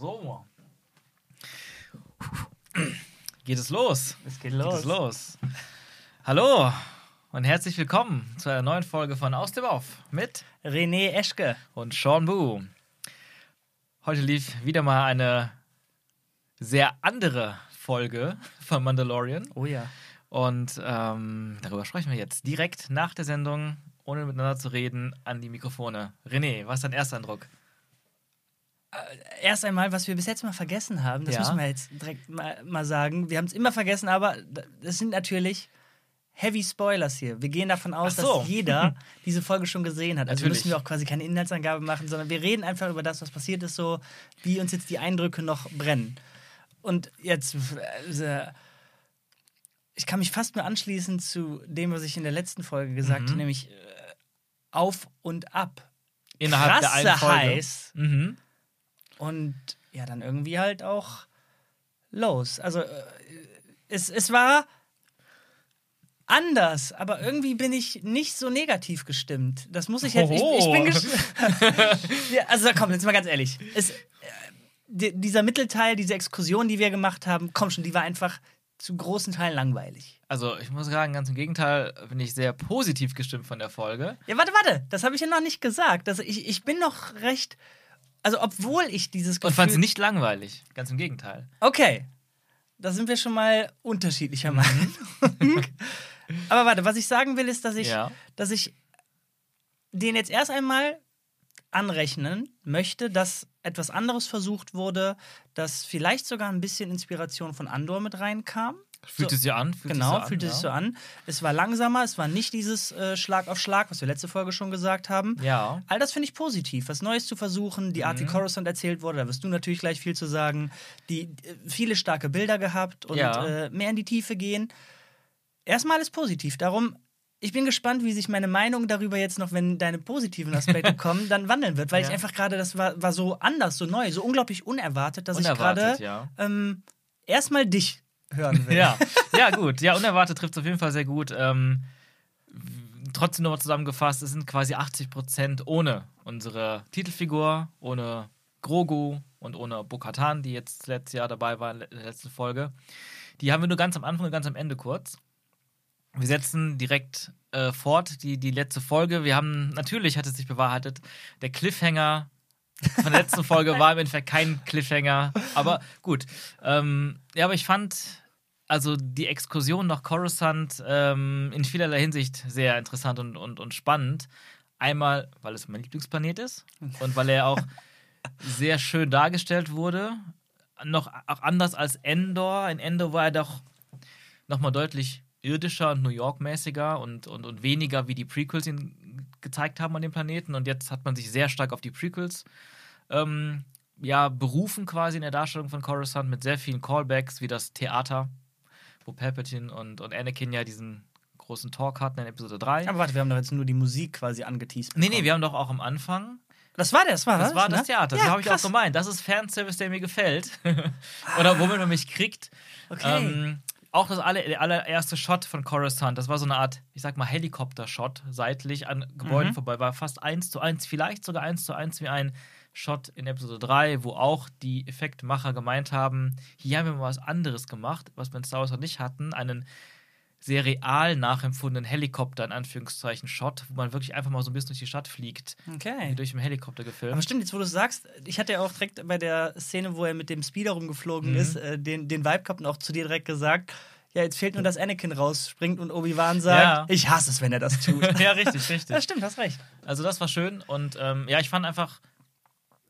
So. Geht es los? Es geht Geht los. es los. Hallo und herzlich willkommen zu einer neuen Folge von Aus dem Off mit René Eschke. und Sean Boo. Heute lief wieder mal eine sehr andere Folge von Mandalorian. Oh ja. Und ähm, darüber sprechen wir jetzt direkt nach der Sendung, ohne miteinander zu reden, an die Mikrofone. René, was ist dein erster Eindruck? Erst einmal, was wir bis jetzt mal vergessen haben, das Ja. müssen wir jetzt direkt mal, mal sagen. Wir haben es immer vergessen, aber das sind natürlich Heavy Spoilers hier. Wir gehen davon aus, so. dass jeder diese Folge schon gesehen hat. Also Natürlich. müssen wir auch quasi keine Inhaltsangabe machen, sondern wir reden einfach über das, was passiert ist, so wie uns jetzt die Eindrücke noch brennen. Und jetzt, äh, ich kann mich fast nur anschließen zu dem, was ich in der letzten Folge gesagt Mhm. habe, nämlich äh, auf und ab. Innerhalb der Krasse einen Folge. heiß. Mhm. Und ja, dann irgendwie halt auch los. Also äh, es, es war anders, aber irgendwie bin ich nicht so negativ gestimmt. Das muss ich jetzt. Ich, ich bin ja, Also komm, jetzt mal ganz ehrlich. Es, äh, di- dieser Mittelteil, diese Exkursion, die wir gemacht haben, komm schon, die war einfach zu großen Teilen langweilig. Also, ich muss sagen, ganz im Gegenteil, bin ich sehr positiv gestimmt von der Folge. Ja, warte, warte, das habe ich ja noch nicht gesagt. Das, ich, ich bin noch recht. Also, obwohl ich dieses Gefühl. Und fand sie nicht langweilig. Ganz im Gegenteil. Okay. Da sind wir schon mal unterschiedlicher Meinung. Aber warte, was ich sagen will, ist, dass ich, Ja. dass ich den jetzt erst einmal anrechnen möchte, dass etwas anderes versucht wurde, dass vielleicht sogar ein bisschen Inspiration von Andor mit reinkam. Fühlt So. es an? Fühlt Genau, sich so fühlte an, sich ja. so an. Es war langsamer, es war nicht dieses äh, Schlag auf Schlag, was wir letzte Folge schon gesagt haben. Ja. All das finde ich positiv, was Neues zu versuchen, die Art, wie Coruscant erzählt wurde, da wirst du natürlich gleich viel zu sagen, die äh, viele starke Bilder gehabt und Ja. äh, mehr in die Tiefe gehen. Erstmal ist positiv, darum ich bin gespannt, wie sich meine Meinung darüber jetzt noch, wenn deine positiven Aspekte kommen, dann wandeln wird, weil Ja. ich einfach gerade, das war, war so anders, so neu, so unglaublich unerwartet, dass ich Unerwartet, gerade ja. ähm, erstmal dich hören will. Ja, ja, gut. Ja, unerwartet trifft es auf jeden Fall sehr gut. Ähm, trotzdem nochmal zusammengefasst, es sind quasi 80% ohne unsere Titelfigur, ohne Grogu und ohne Bo-Katan, die jetzt letztes Jahr dabei war in der letzten Folge. Die haben wir nur ganz am Anfang und ganz am Ende kurz. Wir setzen direkt äh, fort die, die letzte Folge. Wir haben, natürlich hat es sich bewahrheitet, der Cliffhanger von der letzten Folge war im Endeffekt kein Cliffhanger. Aber gut. Ähm, ja, aber ich fand also die Exkursion nach Coruscant ähm, in vielerlei Hinsicht sehr interessant und, und, und spannend. Einmal, weil es mein Lieblingsplanet ist und weil er auch sehr schön dargestellt wurde. Noch auch anders als Endor. In Endor war er doch nochmal deutlich irdischer und New York-mäßiger und, und, und weniger wie die Prequels ihn gezeigt haben an dem Planeten. Und jetzt hat man sich sehr stark auf die Prequels ähm, ja, berufen quasi in der Darstellung von Coruscant mit sehr vielen Callbacks, wie das Theater, wo Palpatine und, und Anakin ja diesen großen Talk hatten in Episode 3. Aber warte, wir haben doch jetzt nur die Musik quasi angeteased. nee, nee, wir haben doch auch am Anfang Das war der, das war das war das ne? Theater. Ja, das habe ich auch gemeint. Das ist Fanservice, der mir gefällt. Oder womit man mich kriegt. Okay. Ähm, auch das aller, der allererste Shot von Coruscant, das war so eine Art, ich sag mal, Helikopter-Shot, seitlich an Gebäuden Mhm. vorbei, war fast eins zu eins, vielleicht sogar eins zu eins wie ein Shot in Episode 3, wo auch die Effektmacher gemeint haben, hier haben wir mal was anderes gemacht, was wir in Star Wars noch nicht hatten, einen sehr real nachempfundenen Helikopter, in Anführungszeichen, Shot, wo man wirklich einfach mal so ein bisschen durch die Stadt fliegt, Okay. durch einen Helikopter gefilmt. Aber stimmt, jetzt wo du es sagst, ich hatte ja auch direkt bei der Szene, wo er mit dem Speeder rumgeflogen Mhm. ist, äh, den, den Vibe gehabt und auch zu dir direkt gesagt, ja, jetzt fehlt nur, dass Anakin rausspringt und Obi-Wan sagt, Ja. ich hasse es, wenn er das tut. ja, richtig, richtig. ja, stimmt, hast recht. Also das war schön und ähm, ja, ich fand einfach,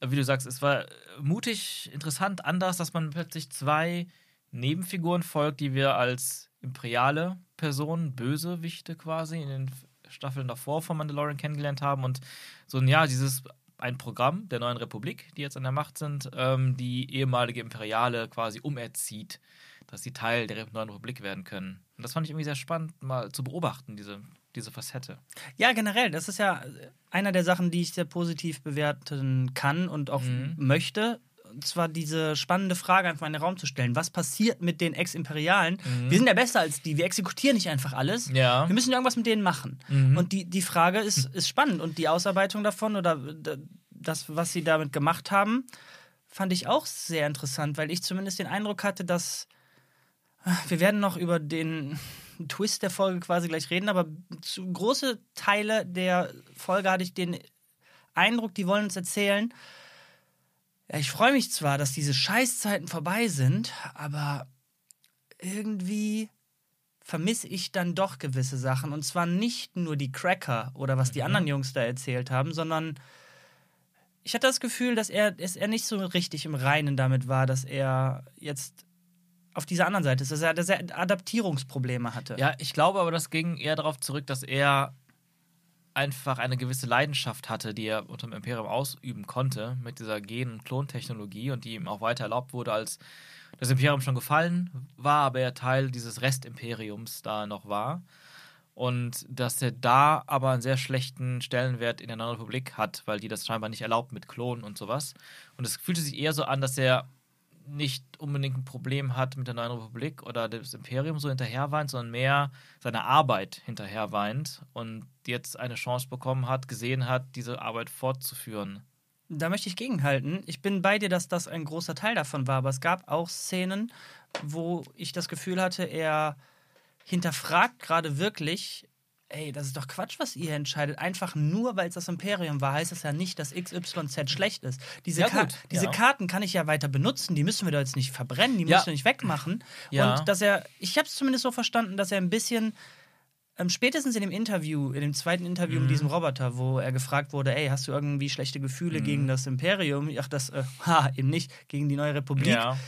wie du sagst, es war mutig, interessant, anders, dass man plötzlich zwei Nebenfiguren folgt, die wir als imperiale Personen, Bösewichte quasi in den Staffeln davor von Mandalorian kennengelernt haben und so ein ja, dieses ein Programm der neuen Republik, die jetzt an der Macht sind, ähm, die ehemalige Imperiale quasi umerzieht, dass sie Teil der neuen Republik werden können. Und das fand ich irgendwie sehr spannend, mal zu beobachten, diese, diese Facette. Ja, generell, das ist ja einer der Sachen, die ich sehr positiv bewerten kann und auch Mhm. möchte. Und zwar diese spannende Frage einfach in den Raum zu stellen. Was passiert mit den Ex-Imperialen? Wir sind ja besser als die. Wir exekutieren nicht einfach alles. Mhm. Ja. Wir müssen irgendwas mit denen machen. Mhm. Und die, die Frage ist, ist spannend. Und die Ausarbeitung davon oder das, was sie damit gemacht haben, fand ich auch sehr interessant, weil ich zumindest den Eindruck hatte, dass ah, wir werden noch über den Twist der Folge quasi gleich reden, aber zu große Teile der Folge hatte ich den Eindruck, die wollen uns erzählen. Ja, ich freue mich zwar, dass diese Scheißzeiten vorbei sind, aber irgendwie vermisse ich dann doch gewisse Sachen. Und zwar nicht nur die Cracker oder was die Mhm. anderen Jungs da erzählt haben, sondern ich hatte das Gefühl, dass er, dass er nicht so richtig im Reinen damit war, dass er jetzt auf dieser anderen Seite ist, dass er, dass er Adaptierungsprobleme hatte. Ja, ich glaube aber, das ging eher darauf zurück, dass er einfach eine gewisse Leidenschaft hatte, die er unter dem Imperium ausüben konnte, mit dieser Gen- und Klontechnologie und die ihm auch weiter erlaubt wurde, als das Imperium schon gefallen war, aber er Teil dieses Restimperiums da noch war. Und dass er da aber einen sehr schlechten Stellenwert in der Neuen Republik hat, weil die das scheinbar nicht erlaubt mit Klonen und sowas. Und es fühlte sich eher so an, dass er nicht unbedingt ein Problem hat mit der Neuen Republik oder das Imperium so hinterherweint, sondern mehr seine Arbeit hinterherweint und jetzt eine Chance bekommen hat, gesehen hat, diese Arbeit fortzuführen. Da möchte ich gegenhalten. Ich bin bei dir, dass das ein großer Teil davon war, aber es gab auch Szenen, wo ich das Gefühl hatte, er hinterfragt gerade wirklich, ey, das ist doch Quatsch, was ihr entscheidet. Einfach nur, weil es das Imperium war, heißt das ja nicht, dass XYZ schlecht ist. Diese, Ja, Ka gut, diese ja. Karten kann ich ja weiter benutzen, die müssen wir doch jetzt nicht verbrennen, die Ja. müssen wir nicht wegmachen. Und dass er, ich habe es zumindest so verstanden, dass er ein bisschen ähm, spätestens in dem Interview, in dem zweiten Interview Mhm. mit diesem Roboter, wo er gefragt wurde, ey, hast du irgendwie schlechte Gefühle Mhm. gegen das Imperium? Ach, das, äh, ha, eben nicht, gegen die neue Republik. Ja.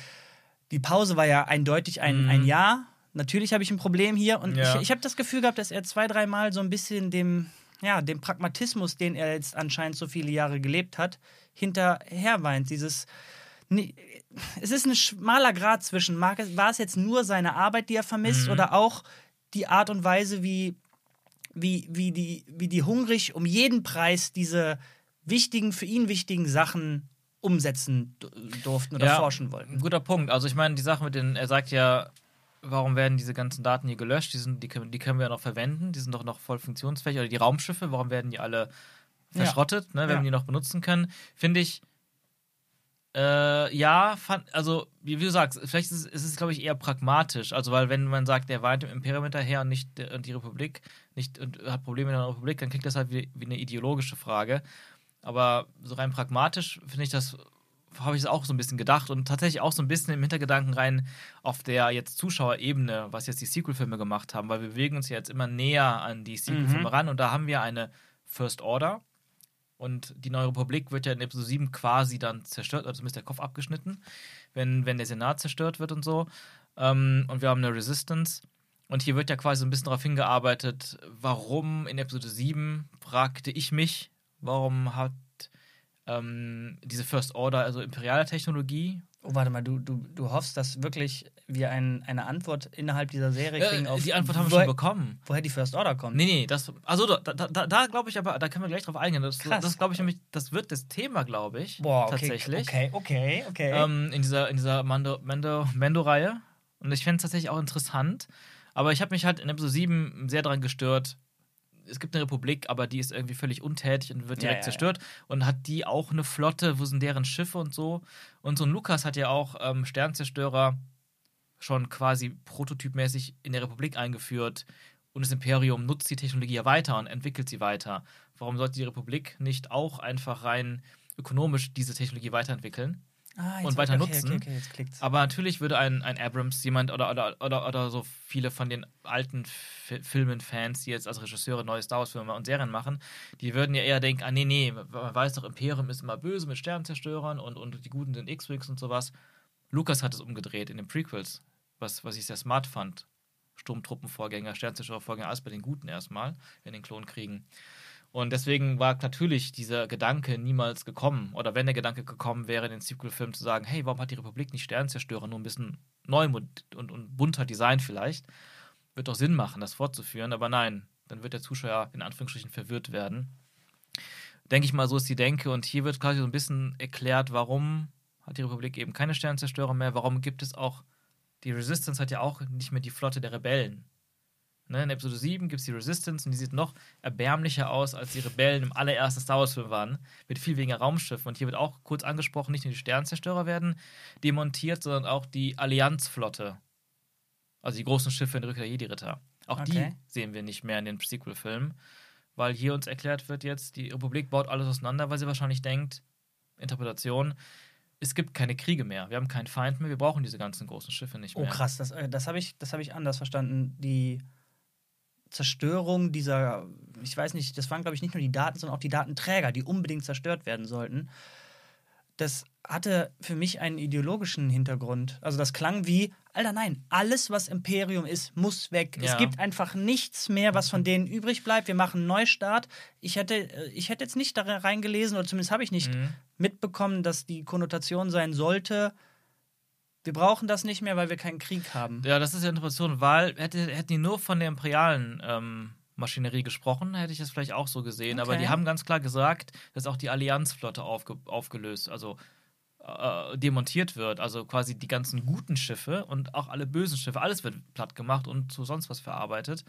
Die Pause war ja eindeutig ein, Mhm. ein Ja. Natürlich habe ich ein Problem hier und Ja. ich, ich habe das Gefühl gehabt, dass er zwei, dreimal so ein bisschen dem, ja, dem Pragmatismus, den er jetzt anscheinend so viele Jahre gelebt hat, hinterherweint. Dieses, es ist ein schmaler Grad zwischen, war es jetzt nur seine Arbeit, die er vermisst, Mhm. oder auch die Art und Weise, wie, wie, wie, die, wie die hungrig um jeden Preis diese wichtigen, für ihn wichtigen Sachen umsetzen durften oder Ja, forschen wollten. Ein guter Punkt. Also ich meine, die Sache mit den, er sagt ja, warum werden diese ganzen Daten hier gelöscht? Die, sind, die, können, die können wir ja noch verwenden, die sind doch noch voll funktionsfähig. Oder die Raumschiffe, warum werden die alle Ja. verschrottet, ne, wenn Ja. wir die noch benutzen können? Finde ich, äh, ja, fand, also wie, wie du sagst, vielleicht ist es, ist es glaube ich, eher pragmatisch. Also, weil wenn man sagt, der weint dem Imperium hinterher und nicht der- und die Republik nicht und hat Probleme mit der Republik, dann klingt das halt wie, wie eine ideologische Frage. Aber so rein pragmatisch finde ich das, habe ich es auch so ein bisschen gedacht und tatsächlich auch so ein bisschen im Hintergedanken rein auf der jetzt Zuschauerebene, was jetzt die Sequel-Filme gemacht haben, weil wir bewegen uns ja jetzt immer näher an die Sequel-Filme Mhm. ran und da haben wir eine First Order und die Neue Republik wird ja in Episode 7 quasi dann zerstört, oder zumindest der Kopf abgeschnitten, wenn, wenn der Senat zerstört wird und so. Ähm, und wir haben eine Resistance. Und hier wird ja quasi so ein bisschen darauf hingearbeitet, warum in Episode 7, fragte ich mich, warum hat ähm, diese First Order, also imperiale Technologie, Oh, warte mal, du, du, du hoffst, dass wirklich wir ein, eine Antwort innerhalb dieser Serie kriegen äh, auf die Antwort haben wir schon bekommen. woher die First Order kommt. Nee, nee, das, also da, da, da, da glaube ich aber, da können wir gleich drauf eingehen. Das, Krass. das glaube ich nämlich, das wird das Thema, glaube ich. Boah, okay, tatsächlich. okay, okay, okay. ähm, in dieser, in dieser Mando, Mando, Mando-Reihe. Und ich fände es tatsächlich auch interessant. Aber ich habe mich halt in Episode 7 sehr daran gestört. Es gibt eine Republik, aber die ist irgendwie völlig untätig und wird Ja, direkt ja, ja. zerstört. Und hat die auch eine Flotte? Wo sind deren Schiffe und so? Und so ein Lukas hat ja auch ähm, Sternzerstörer schon quasi prototypmäßig in der Republik eingeführt. Und das Imperium nutzt die Technologie ja weiter und entwickelt sie weiter. Warum sollte die Republik nicht auch einfach rein ökonomisch diese Technologie weiterentwickeln? Ah, und weiter okay, nutzen. Okay, okay. Aber natürlich würde ein, ein Abrams, jemand oder, oder, oder, oder so viele von den alten Fi- Filmen-Fans, die jetzt als Regisseure neue Star Wars-Filme und Serien machen, die würden ja eher denken, ah nee, nee, man weiß doch, Imperium ist immer böse mit Sternzerstörern und, und die Guten sind X-Wings und sowas. Lukas hat es umgedreht in den Prequels, was, was ich sehr smart fand. Sturmtruppenvorgänger, Sternzerstörervorgänger, alles bei den Guten erstmal, in den Klonkriegen. Und deswegen war natürlich dieser Gedanke niemals gekommen. Oder wenn der Gedanke gekommen wäre, in den Sequel-Film zu sagen, hey, warum hat die Republik nicht Sternzerstörer, nur ein bisschen neu und, und, und bunter Design vielleicht, wird doch Sinn machen, das fortzuführen. Aber nein, dann wird der Zuschauer in Anführungsstrichen verwirrt werden. Denke ich mal, so ist die Denke. Und hier wird quasi so ein bisschen erklärt, warum hat die Republik eben keine Sternzerstörer mehr, warum gibt es auch, die Resistance hat ja auch nicht mehr die Flotte der Rebellen. Ne, in Episode 7 gibt es die Resistance und die sieht noch erbärmlicher aus, als die Rebellen im allerersten Star Wars-Film waren. Mit viel weniger Raumschiffen. Und hier wird auch kurz angesprochen, nicht nur die Sternzerstörer werden demontiert, sondern auch die Allianzflotte. Also die großen Schiffe in der Rückkehr der Jedi-Ritter. Auch Okay. die sehen wir nicht mehr in den Sequel-Filmen, weil hier uns erklärt wird jetzt, die Republik baut alles auseinander, weil sie wahrscheinlich denkt, Interpretation, es gibt keine Kriege mehr, wir haben keinen Feind mehr, wir brauchen diese ganzen großen Schiffe nicht Oh mehr. krass, das, äh, das habe ich, das hab ich anders verstanden. Die Zerstörung dieser, ich weiß nicht, das waren glaube ich nicht nur die Daten, sondern auch die Datenträger, die unbedingt zerstört werden sollten. Das hatte für mich einen ideologischen Hintergrund. Also das klang wie, Alter, nein, alles, was Imperium ist, muss weg. Es Ja. gibt einfach nichts mehr, was von denen übrig bleibt. Wir machen einen Neustart. Ich hätte, äh, ich hätte jetzt nicht da reingelesen, oder zumindest habe ich nicht Mhm. mitbekommen, dass die Konnotation sein sollte, wir brauchen das nicht mehr, weil wir keinen Krieg haben. Ja, das ist ja Interpretation, weil hätte, hätten die nur von der imperialen ähm, Maschinerie gesprochen, hätte ich das vielleicht auch so gesehen. Aber Okay. die haben ganz klar gesagt, dass auch die Allianzflotte aufge aufgelöst, also äh, demontiert wird. Also quasi die ganzen guten Schiffe und auch alle bösen Schiffe, alles wird platt gemacht und zu sonst was verarbeitet.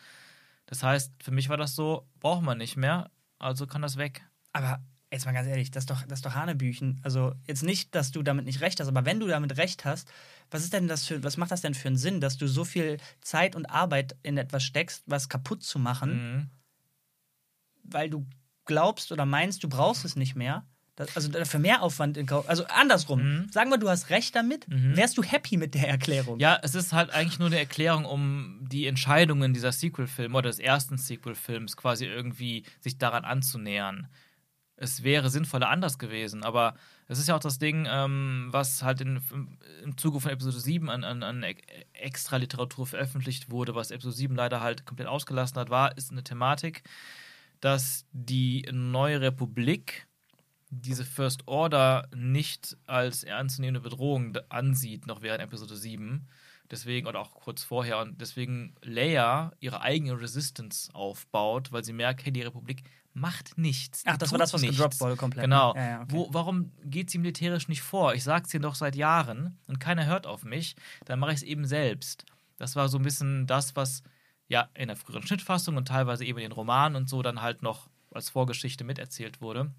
Das heißt, für mich war das so, braucht man nicht mehr, also kann das weg. Aber jetzt mal ganz ehrlich, das ist doch, das ist doch Hanebüchen. Also jetzt nicht, dass du damit nicht recht hast, aber wenn du damit recht hast, was ist denn das für, was macht das denn für einen Sinn, dass du so viel Zeit und Arbeit in etwas steckst, was kaputt zu machen, Mhm. weil du glaubst oder meinst, du brauchst es nicht mehr? Das, also dafür mehr Aufwand in Kauf. Also andersrum. Mhm. Sagen wir, du hast recht damit, Mhm. wärst du happy mit der Erklärung? Ja, es ist halt eigentlich nur eine Erklärung, um die Entscheidungen dieser Sequel-Filme oder des ersten Sequel-Films quasi irgendwie sich daran anzunähern. Es wäre sinnvoller anders gewesen, aber es ist ja auch das Ding, ähm, was halt in, im Zuge von Episode 7 an, an, an extra Literatur veröffentlicht wurde, was Episode 7 leider halt komplett ausgelassen hat, war, ist eine Thematik, dass die neue Republik diese First Order nicht als ernstzunehmende Bedrohung ansieht, noch während Episode 7. Deswegen, oder auch kurz vorher, und deswegen Leia ihre eigene Resistance aufbaut, weil sie merkt, hey, die Republik macht nichts. Ach, das war das, was nichts. gedroppt wurde komplett. Genau. ne? Ja, ja, okay. Wo, warum geht sie militärisch nicht vor? Ich sag's ihr doch seit Jahren und keiner hört auf mich. Dann mache ich es eben selbst. Das war so ein bisschen das, was ja in der früheren Schnittfassung und teilweise eben in den Romanen und so dann halt noch als Vorgeschichte miterzählt wurde.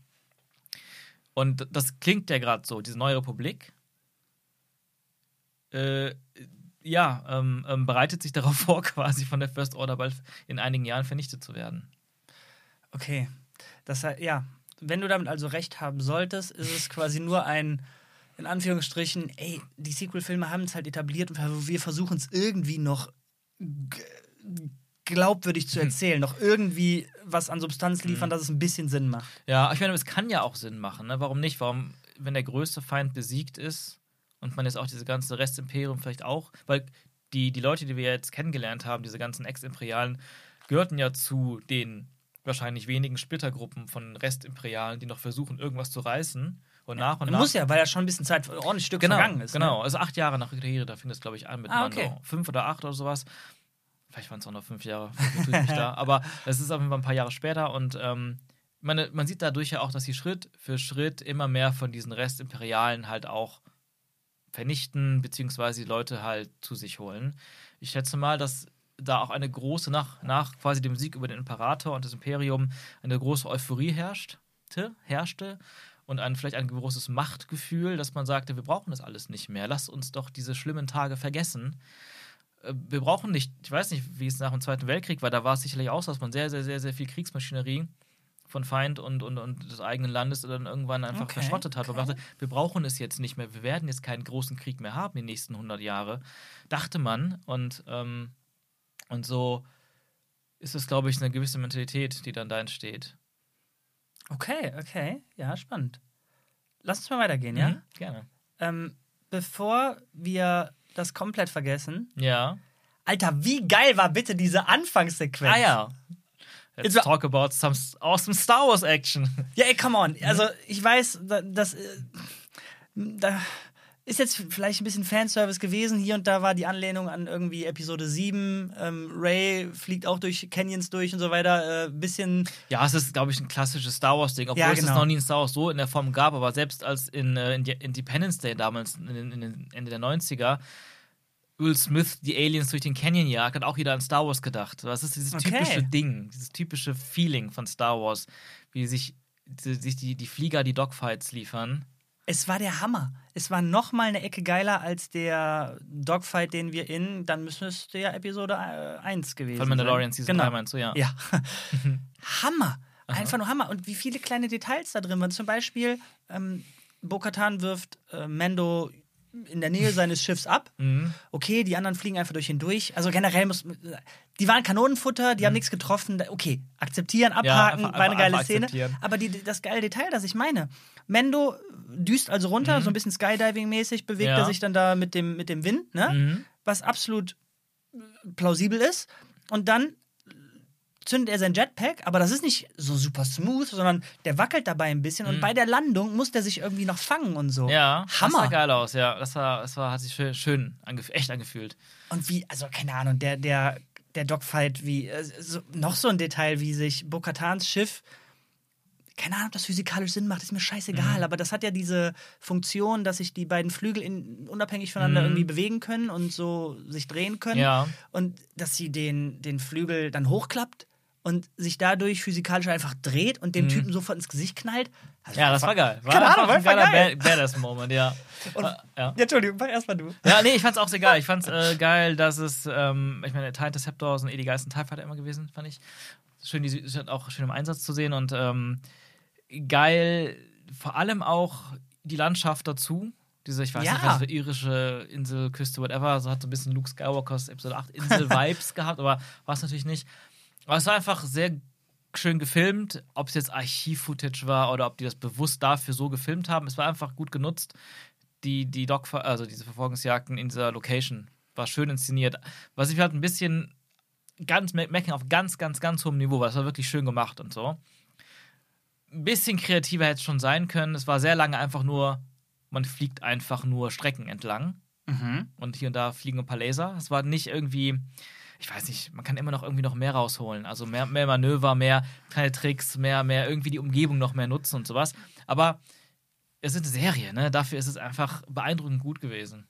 Und das klingt ja gerade so, diese neue Republik. Äh, ja, ähm, ähm, bereitet sich darauf vor, quasi von der First Order bald in einigen Jahren vernichtet zu werden. Okay. Das heißt, ja, wenn du damit also recht haben solltest, ist es quasi nur ein, in Anführungsstrichen, ey, die Sequel-Filme haben es halt etabliert und wir versuchen es irgendwie noch glaubwürdig zu erzählen, noch irgendwie was an Substanz liefern, dass es ein bisschen Sinn macht. Ja, ich meine, es kann ja auch Sinn machen. Ne? Warum nicht? Warum, wenn der größte Feind besiegt ist und man jetzt auch diese ganze Restimperium vielleicht auch, weil die, die Leute, die wir jetzt kennengelernt haben, diese ganzen Ex-Imperialen, gehörten ja zu den wahrscheinlich wenigen Splittergruppen von Restimperialen, die noch versuchen, irgendwas zu reißen. Und nach und nach. Muss ja, weil ja schon ein bisschen Zeit, ein ordentliches Stück genau, vergangen ist. Genau, Ne? also acht Jahre nach da fing das, glaube ich, an mit Ah, okay. Fünf oder acht oder sowas. Vielleicht waren es auch noch fünf Jahre, da. Aber es ist auf jeden Fall ein paar Jahre später und ähm, meine, man sieht dadurch ja auch, dass sie Schritt für Schritt immer mehr von diesen Restimperialen halt auch vernichten, beziehungsweise die Leute halt zu sich holen. Ich schätze mal, dass da auch eine große, nach, nach quasi dem Sieg über den Imperator und das Imperium, eine große Euphorie herrschte, herrschte und ein, vielleicht ein großes Machtgefühl, dass man sagte, wir brauchen das alles nicht mehr. Lasst uns doch diese schlimmen Tage vergessen. Äh, Wir brauchen nicht, ich weiß nicht, wie es nach dem Zweiten Weltkrieg war, da war es sicherlich auch so, dass man sehr, sehr, sehr, sehr viel Kriegsmaschinerie von Feind und, und, und des eigenen Landes dann irgendwann einfach Okay, verschrottet hat. Und okay. dachte, wir brauchen es jetzt nicht mehr, wir werden jetzt keinen großen Krieg mehr haben die nächsten 100 Jahre, dachte man. Und, ähm, und so ist es, glaube ich, eine gewisse Mentalität, die dann da entsteht. Okay, okay. Ja, spannend. Lass uns mal weitergehen, ja? Mhm, gerne. Ähm, bevor wir das komplett vergessen. Ja. Alter, wie geil war bitte diese Anfangssequenz? Ah ja. Let's talk about some awesome Star Wars Action. Ja, ey, come on. Also, ich weiß, da- das. äh, Da ist jetzt vielleicht ein bisschen Fanservice gewesen. Hier und da war die Anlehnung an irgendwie Episode 7. Ähm, Ray fliegt auch durch Canyons durch und so weiter. Äh, bisschen. Ja, es ist, glaube ich, ein klassisches Star Wars-Ding, obwohl Ja, es es genau. noch nie in Star Wars so in der Form gab, aber selbst als in, äh, in Independence Day damals, in, den- in den Ende der 90er, Will Smith die Aliens durch den Canyon jagt, hat auch wieder an Star Wars gedacht. Das ist dieses Okay. typische Ding, dieses typische Feeling von Star Wars, wie sich, die, sich die, die Flieger die Dogfights liefern. Es war der Hammer. Es war noch mal eine Ecke geiler als der Dogfight, den wir in, dann müsste es ja Episode äh, 1 gewesen Von Mandalorian sein. Season genau. 3 meinst du, ja. Ja. Hammer. Einfach nur Hammer. Und wie viele kleine Details da drin waren. Zum Beispiel, ähm, Bo-Katan wirft äh, Mando in der Nähe seines Schiffs ab. Mhm. Okay, die anderen fliegen einfach durch ihn durch. Also generell muss. Die waren Kanonenfutter, die haben nichts getroffen. Okay, akzeptieren, abhaken, Mhm. einfach- war eine geile Szene. Aber die, das geile Detail, das ich meine. Mendo düst also runter, so ein bisschen Skydiving-mäßig, bewegt Mhm. Ja. er sich dann da mit dem, mit dem Wind, ne? Mhm. Was absolut plausibel ist. Und dann zündet er sein Jetpack, aber das ist nicht so super smooth, sondern der wackelt dabei ein bisschen und bei der Landung muss der sich irgendwie noch fangen und so. Mhm. Ja, das Hammer. sah geil aus, ja. Das war, das war, hat sich schön, schön angef echt angefühlt. Und wie, also keine Ahnung, der, der, der Dogfight, wie, äh, so, noch so ein Detail, wie sich Bo-Katans Schiff, keine Ahnung, ob das physikalisch Sinn macht, ist mir scheißegal, Mhm. aber das hat ja diese Funktion, dass sich die beiden Flügel in, unabhängig voneinander Mhm. irgendwie bewegen können und so sich drehen können. Ja. Und dass sie den, den Flügel dann hochklappt und sich dadurch physikalisch einfach dreht und dem Typen sofort ins Gesicht knallt. Also Mhm. Ja, das war geil. War Keine Ahnung, einfach ein war geiler geil. Ba- Badass-Moment, ja. Und- ja. Ja, Entschuldigung, erstmal du. Ja, nee, ich fand's auch sehr geil. Ich fand's äh, geil, dass es, ähm, ich meine, TIE Interceptor sind eh die geilsten TIE Fighter immer gewesen, fand ich. Schön, die sind auch schön im Einsatz zu sehen und ähm, geil, vor allem auch die Landschaft dazu. Diese, ich weiß Ja. nicht, was für irische Insel, Küste, whatever, so hat so ein bisschen Luke Skywalkers Episode 8 Insel-Vibes gehabt, aber war es natürlich nicht. Aber es war einfach sehr schön gefilmt, ob es jetzt Archiv-Footage war oder ob die das bewusst dafür so gefilmt haben. Es war einfach gut genutzt. Die, die Dog, also diese Verfolgungsjagden in dieser Location war schön inszeniert. Was ich halt ein bisschen ganz me- meckern auf ganz, ganz, ganz hohem Niveau war. Das war wirklich schön gemacht und so. Ein bisschen kreativer hätte es schon sein können. Es war sehr lange einfach nur, man fliegt einfach nur Strecken entlang Mhm. und hier und da fliegen ein paar Laser. Es war nicht irgendwie, ich weiß nicht, man kann immer noch irgendwie noch mehr rausholen. Also mehr, mehr Manöver, mehr kleine Tricks, mehr, mehr irgendwie die Umgebung noch mehr nutzen und sowas. Aber es ist eine Serie, ne? Dafür ist es einfach beeindruckend gut gewesen.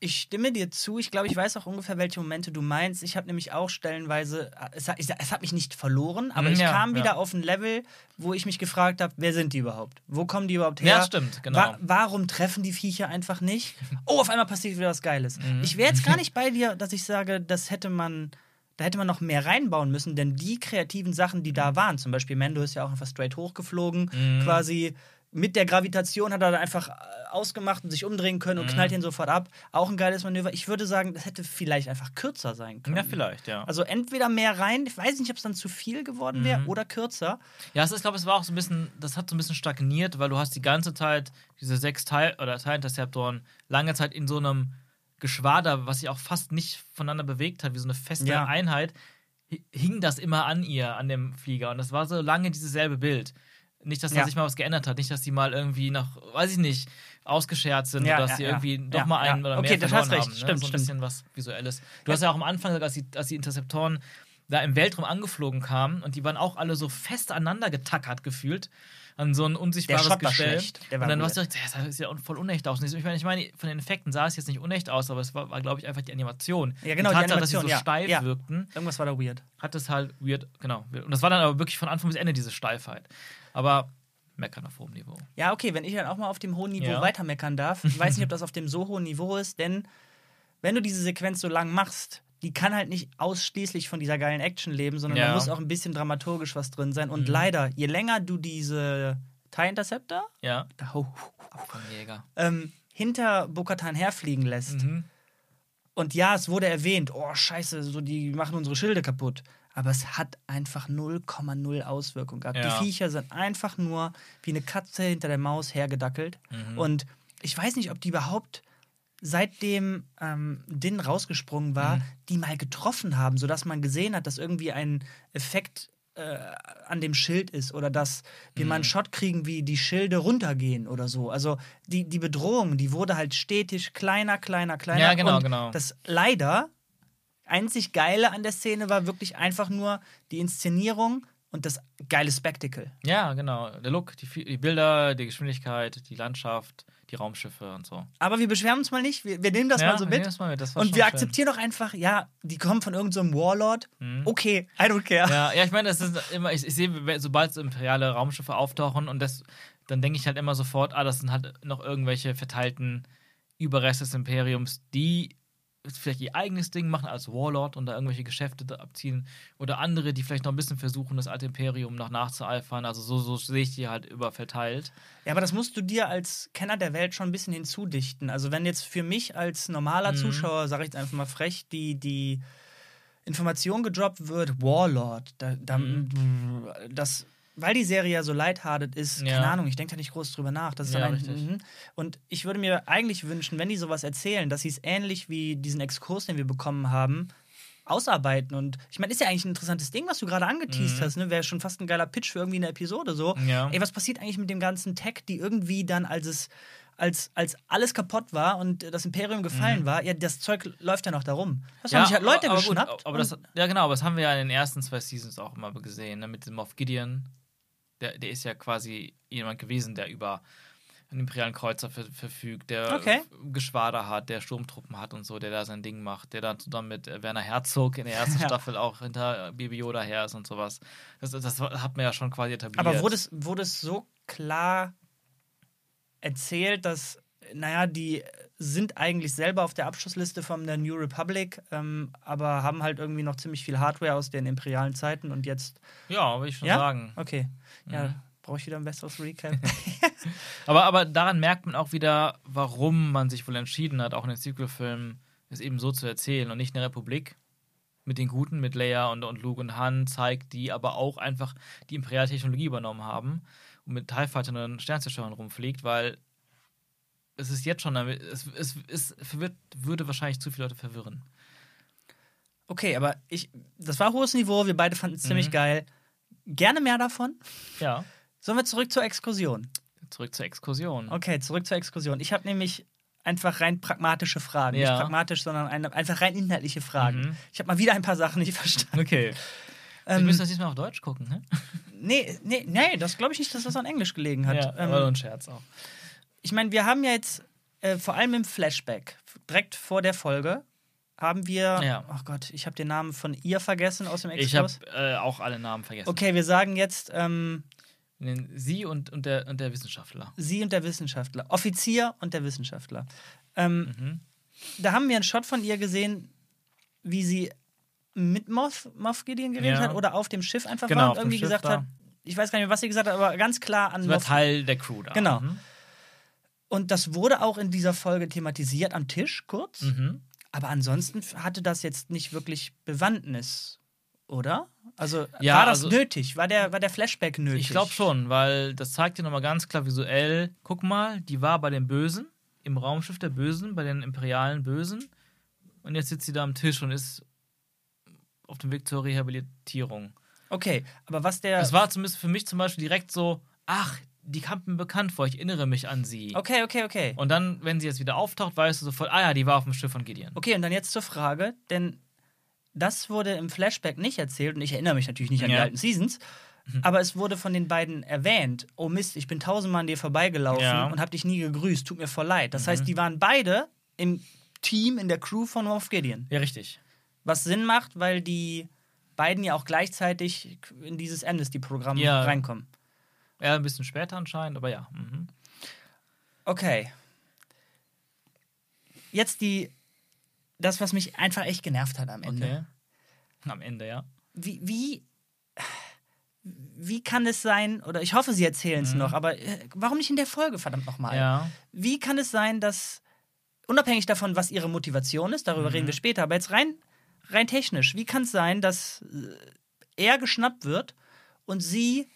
Ich stimme dir zu. Ich glaube, ich weiß auch ungefähr, welche Momente du meinst. Ich habe nämlich auch stellenweise, es hat, es hat mich nicht verloren, aber Mhm, ich ja, kam wieder ja. auf ein Level, wo ich mich gefragt habe, wer sind die überhaupt? Wo kommen die überhaupt her? Ja, stimmt, genau. Wa warum treffen die Viecher einfach nicht? Oh, auf einmal passiert wieder was Geiles. Mhm. Ich wäre jetzt gar nicht bei dir, dass ich sage, das hätte man. Da hätte man noch mehr reinbauen müssen, denn die kreativen Sachen, die da waren, zum Beispiel Mendo ist ja auch einfach straight hochgeflogen, Mhm. quasi mit der Gravitation hat er da einfach äh, ausgemacht und sich umdrehen können Mhm. und knallt ihn sofort ab. Auch ein geiles Manöver. Ich würde sagen, das hätte vielleicht einfach kürzer sein können. Ja, vielleicht, ja. Also entweder mehr rein, ich weiß nicht, ob es dann zu viel geworden wäre Mhm. oder kürzer. Ja, es ist, glaube es war auch so ein bisschen, das hat so ein bisschen stagniert, weil du hast die ganze Zeit diese sechs Teil oder Teilinterceptoren lange Zeit in so einem Geschwader, was sich auch fast nicht voneinander bewegt hat, wie so eine feste Ja. Einheit, hi- hing das immer an ihr, an dem Flieger. Und das war so lange dieses selbe Bild. Nicht, dass da Ja. sich mal was geändert hat, nicht, dass die mal irgendwie nach, weiß ich nicht, ausgeschert sind Ja, oder dass ja, die ja. irgendwie doch Ja, mal einen oder Okay, mehr das verloren hast recht. haben. Ne? Stimmt, so ein stimmt. bisschen was Visuelles. Du hast ja auch am Anfang gesagt, als die, als die Interceptoren da im Weltraum angeflogen kamen und die waren auch alle so fest aneinander getackert gefühlt an so ein unsichtbares Der Gestell. Der war und dann hast du gedacht, das sieht ja voll unecht aus. Ich meine, ich meine, von den Effekten sah es jetzt nicht unecht aus, aber es war, war glaube ich, einfach die Animation. Ja, genau, die Tatsache, dass sie so Animation, ja. steif Ja. wirkten, Irgendwas war da weird. hat es halt weird, genau. Und das war dann aber wirklich von Anfang bis Ende diese Steifheit. Aber meckern auf hohem Niveau. Ja, okay, wenn ich dann auch mal auf dem hohen Niveau Ja. weitermeckern darf. Ich weiß nicht, ob das auf dem so hohen Niveau ist, denn wenn du diese Sequenz so lang machst, die kann halt nicht ausschließlich von dieser geilen Action leben, sondern Ja. da muss auch ein bisschen dramaturgisch was drin sein. Und Mhm. leider, je länger du diese TIE Interceptor Ja, da, ho, vom Jäger. ähm, hinter Bokatan herfliegen lässt, Mhm. und ja, es wurde erwähnt, oh scheiße, so die machen unsere Schilde kaputt. Aber es hat einfach 0,0 Auswirkung gehabt. Ja. Die Viecher sind einfach nur wie eine Katze hinter der Maus hergedackelt. Mhm. Und ich weiß nicht, ob die überhaupt seitdem ähm, Din rausgesprungen war, Mhm. die mal getroffen haben, sodass man gesehen hat, dass irgendwie ein Effekt äh, an dem Schild ist oder dass wir Mhm. mal einen Shot kriegen, wie die Schilde runtergehen oder so. Also die, die Bedrohung, die wurde halt stetig kleiner, kleiner, kleiner. Ja, genau, und genau. Das leider einzig Geile an der Szene war wirklich einfach nur die Inszenierung und das geile Spectacle. Ja, genau. Der Look, die, die Bilder, die Geschwindigkeit, die Landschaft, die Raumschiffe und so. Aber wir beschweren uns mal nicht, wir, wir nehmen das ja, mal so mit. das, mal mit. das Und wir schön. akzeptieren doch einfach, ja, die kommen von irgendeinem Warlord. Okay, I don't care. Mhm. Ja, ja, ich meine, es ist immer, ich, ich sehe, sobald so imperiale Raumschiffe auftauchen und das, dann denke ich halt immer sofort, ah, das sind halt noch irgendwelche verteilten Überreste des Imperiums, die vielleicht ihr eigenes Ding machen als Warlord und da irgendwelche Geschäfte da abziehen oder andere, die vielleicht noch ein bisschen versuchen, das alte Imperium noch nachzueifern. Also so, so sehe ich die halt überverteilt. Ja, aber das musst du dir als Kenner der Welt schon ein bisschen hinzudichten. Also wenn jetzt für mich als normaler Mhm. Zuschauer, sage ich jetzt einfach mal frech, die, die Information gedroppt wird, Warlord, da, da, Mhm. das, weil die Serie ja so lighthearted ist, Ja. keine Ahnung, ich denke da nicht groß drüber nach. Das ist Ja, ein, richtig. mhm. Und ich würde mir eigentlich wünschen, wenn die sowas erzählen, dass sie es ähnlich wie diesen Exkurs, den wir bekommen haben, ausarbeiten. Und ich meine, ist ja eigentlich ein interessantes Ding, was du gerade angeteased hast. Ne? Wäre schon fast ein geiler Pitch für irgendwie eine Episode so. Mhm. Ja. Ey, was passiert eigentlich mit dem ganzen Tech, die irgendwie dann, als es als, als alles kaputt war und das Imperium gefallen war, ja, das Zeug läuft ja noch darum. Das haben sich halt Leute aber, aber geschnappt. Gut, aber das, ja, genau, aber das haben wir ja in den ersten zwei Seasons auch immer gesehen, ne, mit dem Moff Gideon. Der, der ist ja quasi jemand gewesen, der über einen imperialen Kreuzer ver verfügt, der Okay. Geschwader hat, der Sturmtruppen hat und so, der da sein Ding macht, der dann zusammen mit äh, Werner Herzog in der ersten Ja. Staffel auch hinter äh, Baby Yoda her ist und sowas. Das, das hat man ja schon quasi etabliert. aber wurde es, wurde es so klar erzählt, dass, naja, die sind eigentlich selber auf der Abschlussliste von der New Republic, ähm, aber haben halt irgendwie noch ziemlich viel Hardware aus den imperialen Zeiten und jetzt. ja, würde ich schon Ja? sagen. Okay. Ja, Mhm. brauche ich wieder ein besseres Recap. Aber, aber daran merkt man auch wieder, warum man sich wohl entschieden hat, auch in den Sequel-Filmen es eben so zu erzählen und nicht eine Republik mit den Guten, mit Leia und, und Luke und Han zeigt, die aber auch einfach die imperiale Technologie übernommen haben und mit TIE Fightern und Sternzerstörern rumfliegt, weil es ist jetzt schon, es, es, es verwirrt, würde wahrscheinlich zu viele Leute verwirren. Okay, aber ich, das war hohes Niveau, wir beide fanden es ziemlich Mhm. geil. Gerne mehr davon. Ja, Sollen wir zurück zur Exkursion? zurück zur Exkursion. Okay, zurück zur Exkursion. Ich habe nämlich einfach rein pragmatische Fragen. Ja. Nicht pragmatisch, sondern eine, einfach rein inhaltliche Fragen. Mhm. Ich habe mal wieder ein paar Sachen nicht verstanden. Okay. Wir Ähm, müssen das diesmal auf Deutsch gucken, ne? nee, nee, nee, das glaube ich nicht, dass das an Englisch gelegen hat. Ja, ähm, aber nur ein Scherz auch. Ich meine, wir haben ja jetzt äh, vor allem im Flashback, direkt vor der Folge, haben wir. Ja. Ach Gott, ich habe den Namen von ihr vergessen aus dem Ich habe Exkurs. äh, auch alle Namen vergessen. Okay, wir sagen jetzt ähm, Sie und, und, der, und der Wissenschaftler. sie und der Wissenschaftler. Offizier und der Wissenschaftler. Ähm, Mhm. da haben wir einen Shot von ihr gesehen, wie sie mit Moff, Moff Gideon geredet Ja. hat oder auf dem Schiff einfach Genau, war und irgendwie gesagt da. hat, ich weiß gar nicht mehr, was sie gesagt hat, aber ganz klar an Das war Moff. Teil der Crew da. Genau. Mhm. Und das wurde auch in dieser Folge thematisiert am Tisch kurz. Mhm. Aber ansonsten hatte das jetzt nicht wirklich Bewandtnis, oder? Also Ja, war das also- nötig? War der, war der Flashback nötig? Ich glaube schon, weil das zeigt dir nochmal ganz klar visuell, guck mal, die war bei den Bösen, im Raumschiff der Bösen, bei den imperialen Bösen. Und jetzt sitzt sie da am Tisch und ist auf dem Weg zur Rehabilitierung. Okay, aber was der. Es war zumindest für mich zum Beispiel direkt so, ach, die kam mir bekannt vor, ich erinnere mich an sie. okay, okay, okay. Und dann, wenn sie jetzt wieder auftaucht, weißt du sofort, ah ja, die war auf dem Schiff von Gideon. Okay, und dann jetzt zur Frage, denn das wurde im Flashback nicht erzählt und ich erinnere mich natürlich nicht an die Ja. alten Seasons, aber es wurde von den beiden erwähnt. Oh Mist, ich bin tausendmal an dir vorbeigelaufen Ja. und habe dich nie gegrüßt, tut mir voll leid. Das heißt, die waren beide im Team, in der Crew von Moff Gideon. Ja, richtig. Was Sinn macht, weil die beiden ja auch gleichzeitig in dieses Amnesty-Programm Ja. reinkommen. Ja, ein bisschen später anscheinend, aber ja. Mhm. Okay. Jetzt die, das, was mich einfach echt genervt hat am Ende. Okay. Am Ende, ja. Wie, wie, wie kann es sein, oder ich hoffe, sie erzählen es noch, aber äh, warum nicht in der Folge, verdammt nochmal? Mhm. Ja. Wie kann es sein, dass, unabhängig davon, was ihre Motivation ist, darüber Mhm. reden wir später, aber jetzt rein, rein technisch, wie kann es sein, dass äh, er geschnappt wird und sie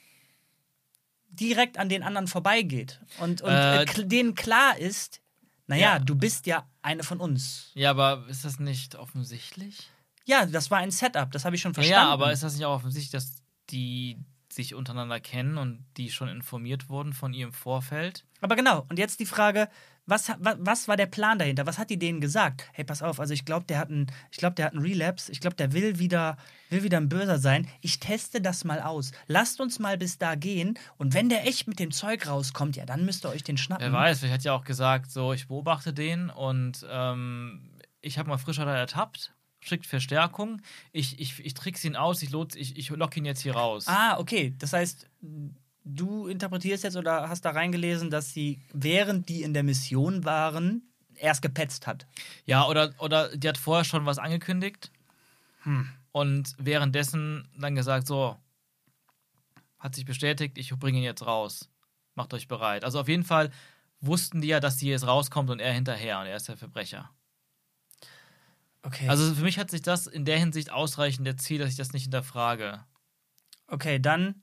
direkt an den anderen vorbeigeht und, und Äh, äh, denen klar ist, naja, Ja. du bist ja eine von uns. Ja, aber ist das nicht offensichtlich? Ja, das war ein Setup, das habe ich schon verstanden. ja, aber ist das nicht auch offensichtlich, dass die sich untereinander kennen und die schon informiert wurden von ihr im Vorfeld? Aber genau, und jetzt die Frage, Was, was, was war der Plan dahinter? Was hat die denen gesagt? Hey, pass auf, also ich glaube, der hat einen, ich glaube, der hat einen Relapse. Ich glaube, der will wieder, will wieder ein Böser sein. Ich teste das mal aus. Lasst uns mal bis da gehen. Und wenn der echt mit dem Zeug rauskommt, ja, dann müsst ihr euch den schnappen. Wer weiß, vielleicht hat ja auch gesagt, so, ich beobachte den und ähm, ich habe mal frischer da ertappt, schickt Verstärkung, ich, ich, ich trickse ihn aus, ich, lot, ich, ich lock ihn jetzt hier raus. Ah, okay. Das heißt, du interpretierst jetzt oder hast da reingelesen, dass sie, während die in der Mission waren, erst gepetzt hat. Ja, oder, oder die hat vorher schon was angekündigt Hm. und währenddessen dann gesagt, so, hat sich bestätigt, ich bringe ihn jetzt raus. Macht euch bereit. Also auf jeden Fall wussten die ja, dass sie jetzt rauskommt und er hinterher und er ist der Verbrecher. Okay. Also für mich hat sich das in der Hinsicht ausreichend erzielt, dass ich das nicht hinterfrage. okay, dann.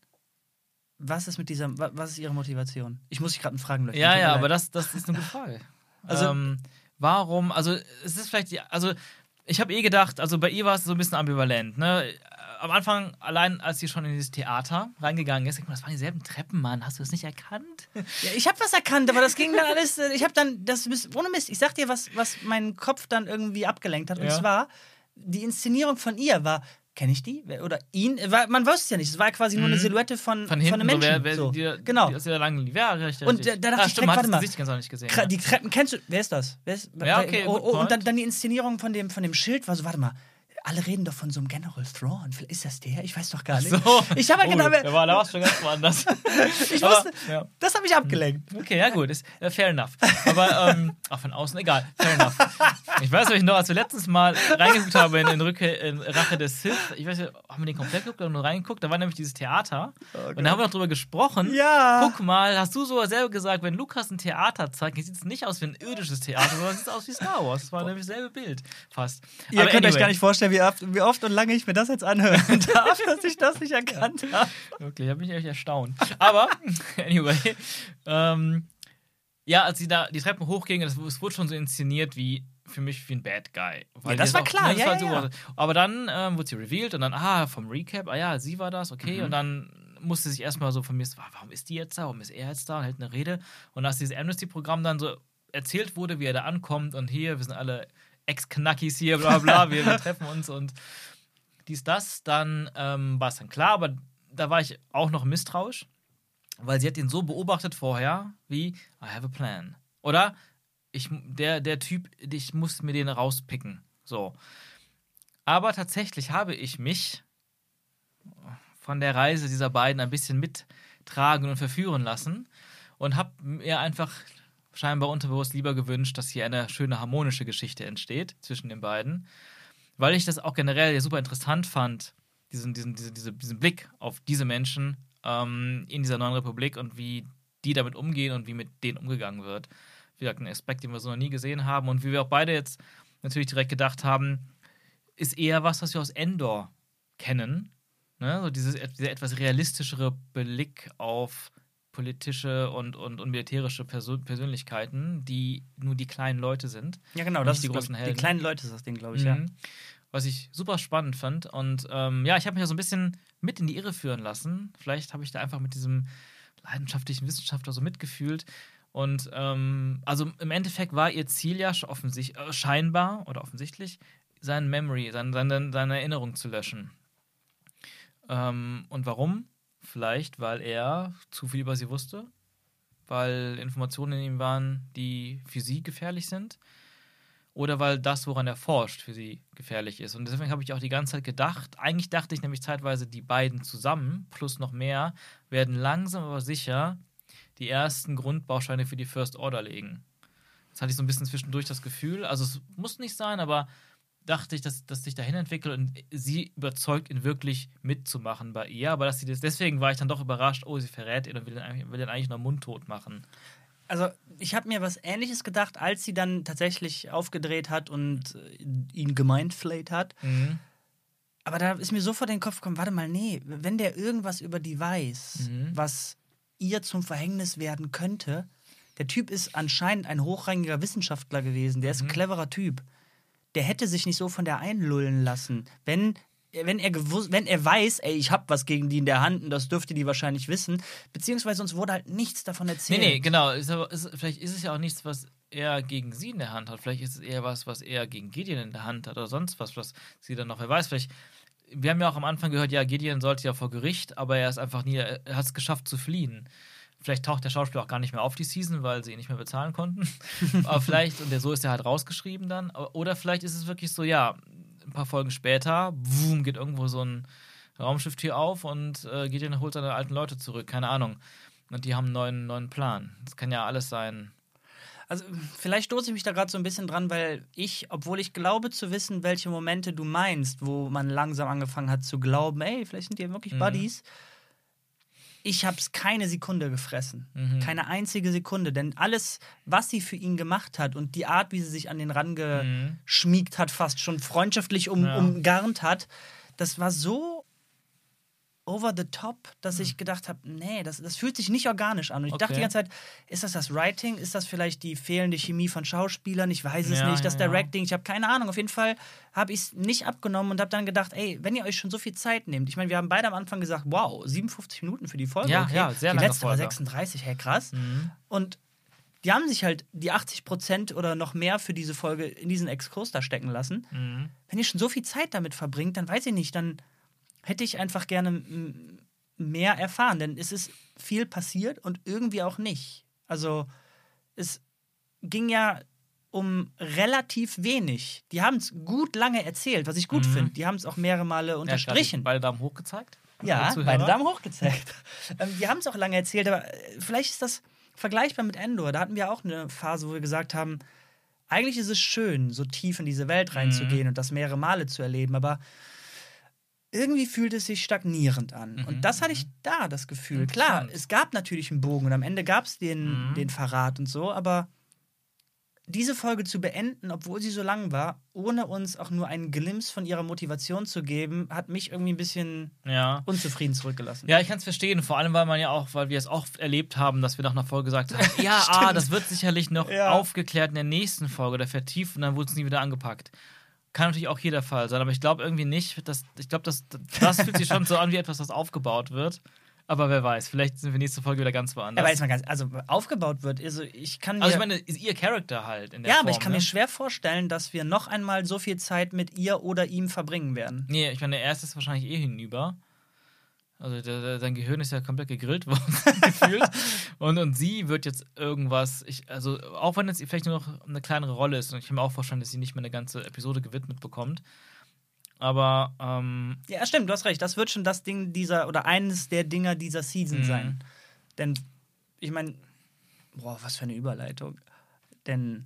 Was ist mit dieser, wa- was ist ihre Motivation? Ich muss dich gerade fragen, Leute. Ja, ja, leid. aber das, das ist eine gute Frage. Also- ähm, warum, also es ist vielleicht, die, also ich habe eh gedacht, also bei ihr war es so ein bisschen ambivalent, ne? Am Anfang, allein als sie schon in dieses Theater reingegangen ist, ich das waren dieselben Treppen, Mann, hast du das nicht erkannt? Ja, ich habe was erkannt, aber das ging dann alles. äh, Ich habe dann, das ohne Mist. Ich sag dir, was, was meinen Kopf dann irgendwie abgelenkt hat. Und Ja. zwar, die Inszenierung von ihr war, kenne ich die? Oder ihn? Man wusste es ja nicht. Es war quasi nur eine Silhouette von, Von hinten, einem Menschen. so, wer, wer, so. Die, genau. Die aus der langen Ja, richtig. Und, richtig. äh, da dachte ah, ich stimmt, direkt, warte mal. Gesicht ganz auch nicht gesehen. Kra- Ja. Die Treppen, kennst du? Wer ist das? Wer ist, Ja, okay, oh, oh, und dann, dann die Inszenierung von dem, von dem Schild war so, warte mal. Alle reden doch von so einem General Thrawn. Vielleicht Ist das der? Ich weiß doch gar nicht. So. Ich habe halt Oh, gedacht, da war, da war's schon ganz woanders. ich Aber, wusste, ja. das habe mich abgelenkt. Okay, ja gut, ist äh, fair enough. Aber ähm, auch von außen egal, fair enough. Ich weiß euch noch, als wir letztens mal reingeguckt haben in, in, Rücke, in Rache des Sith, ich weiß nicht, haben wir den komplett geguckt oder nur reingeguckt? Da war nämlich dieses Theater und da haben wir noch drüber gesprochen. Ja. Guck mal, hast du so selber gesagt, wenn Lukas ein Theater zeigt, sieht es nicht aus wie ein irdisches Theater, sondern es sieht aus wie Star Wars. Das war nämlich dasselbe Bild, fast. Ihr Aber könnt euch anyway, gar nicht vorstellen, wie oft, wie oft und lange ich mir das jetzt anhören darf, dass ich das nicht erkannt habe. Wirklich, da bin ich echt erstaunt. Aber, anyway, ähm, ja, als sie da die Treppen hochgingen, das, es wurde schon so inszeniert wie für mich wie ein Bad Guy. Weil das war auch- klar, das ja, war ja, ja. Aber dann ähm, wurde sie revealed und dann, ah, vom Recap, ah ja, sie war das, okay. Mhm. Und dann musste sich erstmal so von mir, warum ist die jetzt da, warum ist er jetzt da und hält eine Rede. Und als dieses Amnesty-Programm dann so erzählt wurde, wie er da ankommt und hier, wir sind alle Ex-Knackis hier, bla bla, wir, wir treffen uns und dies, das, dann ähm, war es dann klar, aber da war ich auch noch misstrauisch, weil sie hat ihn so beobachtet vorher, wie I have a plan. Oder ich, der, der Typ, ich muss mir den rauspicken. So. Aber tatsächlich habe ich mich von der Reise dieser beiden ein bisschen mittragen und verführen lassen und habe mir einfach scheinbar unterbewusst lieber gewünscht, dass hier eine schöne harmonische Geschichte entsteht zwischen den beiden, weil ich das auch generell ja super interessant fand, diesen, diesen, diese, diese, diesen Blick auf diese Menschen ähm, in dieser neuen Republik und wie die damit umgehen und wie mit denen umgegangen wird. Wie gesagt, ein Aspekt, den wir so noch nie gesehen haben und wie wir auch beide jetzt natürlich direkt gedacht haben, ist eher was, was wir aus Endor kennen. Ne? So dieses, dieser etwas realistischere Blick auf politische und, und, und militärische Perso Persönlichkeiten, die nur die kleinen Leute sind. Ja, genau, das die ist großen glaub ich, Helden. Die kleinen Leute ist das Ding, glaube ich, ja. Mhm. Was ich super spannend fand. Und ähm, ja, ich habe mich ja so ein bisschen mit in die Irre führen lassen. Vielleicht habe ich da einfach mit diesem leidenschaftlichen Wissenschaftler so mitgefühlt. Und ähm, also im Endeffekt war ihr Ziel ja offensichtlich, äh, scheinbar oder offensichtlich, sein Memory, sein, seine, seine Erinnerung zu löschen. Ähm, und warum? Vielleicht, weil er zu viel über sie wusste, weil Informationen in ihm waren, die für sie gefährlich sind oder weil das, woran er forscht, für sie gefährlich ist. Und deswegen habe ich auch die ganze Zeit gedacht, eigentlich dachte ich nämlich zeitweise, die beiden zusammen, plus noch mehr, werden langsam aber sicher die ersten Grundbausteine für die First Order legen. Das hatte ich so ein bisschen zwischendurch das Gefühl. Also es muss nicht sein, aber dachte ich, dass das sich dahin entwickelt und sie überzeugt, ihn wirklich mitzumachen bei ihr. Aber dass sie das, deswegen war ich dann doch überrascht, oh, sie verrät ihn und will ihn eigentlich, will ihn eigentlich noch mundtot machen. Also, ich habe mir was Ähnliches gedacht, als sie dann tatsächlich aufgedreht hat und äh, ihn gemindflayt hat. Mhm. Aber da ist mir sofort in den Kopf gekommen, warte mal, nee, wenn der irgendwas über die weiß, Mhm. was ihr zum Verhängnis werden könnte, der Typ ist anscheinend ein hochrangiger Wissenschaftler gewesen, der ist Mhm. ein cleverer Typ. Der hätte sich nicht so von der einlullen lassen. Wenn, wenn er gewusst, wenn er weiß, ey, ich habe was gegen die in der Hand und das dürfte die wahrscheinlich wissen, beziehungsweise uns wurde halt nichts davon Nee, erzählt. nee, genau. Ist aber, ist, vielleicht ist es ja auch nichts, was er gegen sie in der Hand hat. Vielleicht ist es eher was, was er gegen Gideon in der Hand hat oder sonst was, was sie dann noch, wer weiß, vielleicht. Wir haben ja auch am Anfang gehört, ja, Gideon sollte ja vor Gericht, aber er ist einfach nie, er hat es geschafft zu fliehen. Vielleicht taucht der Schauspieler auch gar nicht mehr auf die Season, weil sie ihn nicht mehr bezahlen konnten. aber vielleicht, und der, so ist er halt rausgeschrieben dann. Oder vielleicht ist es wirklich so, ja, ein paar Folgen später, boom, geht irgendwo so ein Raumschiff hier auf und äh, Gideon holt seine alten Leute zurück, keine Ahnung. Und die haben einen neuen, neuen Plan. Das kann ja alles sein. Also vielleicht stoße ich mich da gerade so ein bisschen dran, weil ich, obwohl ich glaube zu wissen, welche Momente du meinst, wo man langsam angefangen hat zu glauben, ey, vielleicht sind die ja wirklich Mhm. Ich habe es keine Sekunde gefressen. Mhm. Keine einzige Sekunde. Denn alles, was sie für ihn gemacht hat und die Art, wie sie sich an den Rand geschmiegt hat, fast schon freundschaftlich um. Ja. umgarnt hat, das war so over the top, dass Mhm. ich gedacht habe, nee, das, das fühlt sich nicht organisch an. Und ich dachte Okay. die ganze Zeit, ist das das Writing? Ist das vielleicht die fehlende Chemie von Schauspielern? Ich weiß es Ja, nicht. Das ja, ja. Directing? Ich habe keine Ahnung. Auf jeden Fall habe ich es nicht abgenommen und habe dann gedacht, ey, wenn ihr euch schon so viel Zeit nehmt. Ich meine, wir haben beide am Anfang gesagt, wow, 57 Minuten für die Folge. Ja, okay. ja, sehr Die lange letzte war Folge. Mhm. 36, hey, krass. Und die haben sich halt die 80 Prozent oder noch mehr für diese Folge in diesen Exkurs da stecken lassen. Mhm. Wenn ihr schon so viel Zeit damit verbringt, dann weiß ich nicht, dann hätte ich einfach gerne mehr erfahren, denn es ist viel passiert und irgendwie auch nicht. Also es ging ja um relativ wenig. Die haben es gut lange erzählt, was ich gut finde. Die haben es auch mehrere Male Mhm. Ja, unterstrichen. gerade Beide Daumen hoch gezeigt. Ja, beide Daumen hoch gezeigt. ähm, wir haben es auch lange erzählt, aber äh, vielleicht ist das vergleichbar mit Endor. Da hatten wir auch eine Phase, wo wir gesagt haben, eigentlich ist es schön, so tief in diese Welt reinzugehen und das mehrere Male zu erleben, aber irgendwie fühlt es sich stagnierend an. Und das hatte ich da, das Gefühl. Klar, es gab natürlich einen Bogen und am Ende gab es den, den Verrat und so, aber diese Folge zu beenden, obwohl sie so lang war, ohne uns auch nur einen Glimps von ihrer Motivation zu geben, hat mich irgendwie ein bisschen Ja. unzufrieden zurückgelassen. Ja, ich kann es verstehen, vor allem, weil man ja auch, weil wir es auch erlebt haben, dass wir nach einer Folge gesagt haben, ja, ah, das wird sicherlich noch Ja. aufgeklärt in der nächsten Folge oder vertieft und dann wurde es nie wieder angepackt. Kann natürlich auch hier der Fall sein, aber ich glaube irgendwie nicht, dass, ich glaube, das, das fühlt sich schon so an wie etwas, was aufgebaut wird. Aber wer weiß, vielleicht sind wir nächste Folge wieder ganz woanders. Aber jetzt mal ganz, also aufgebaut wird, also ich kann mir, also ich meine, ist ihr Charakter halt in der ja, Form, aber ich kann ne? mir schwer vorstellen, dass wir noch einmal so viel Zeit mit ihr oder ihm verbringen werden. Nee, ich meine, er ist es wahrscheinlich eh hinüber. Also der, sein Gehirn ist ja komplett gegrillt worden, gefühlt. Und, und sie wird jetzt irgendwas, ich, also auch wenn es vielleicht nur noch eine kleinere Rolle ist, und ich kann mir auch vorstellen, dass sie nicht mehr eine ganze Episode gewidmet bekommt. Aber ähm, Ja, stimmt, du hast recht. Das wird schon das Ding dieser oder eines der Dinger dieser Season Mhm. sein. Denn ich meine, boah, was für eine Überleitung. Denn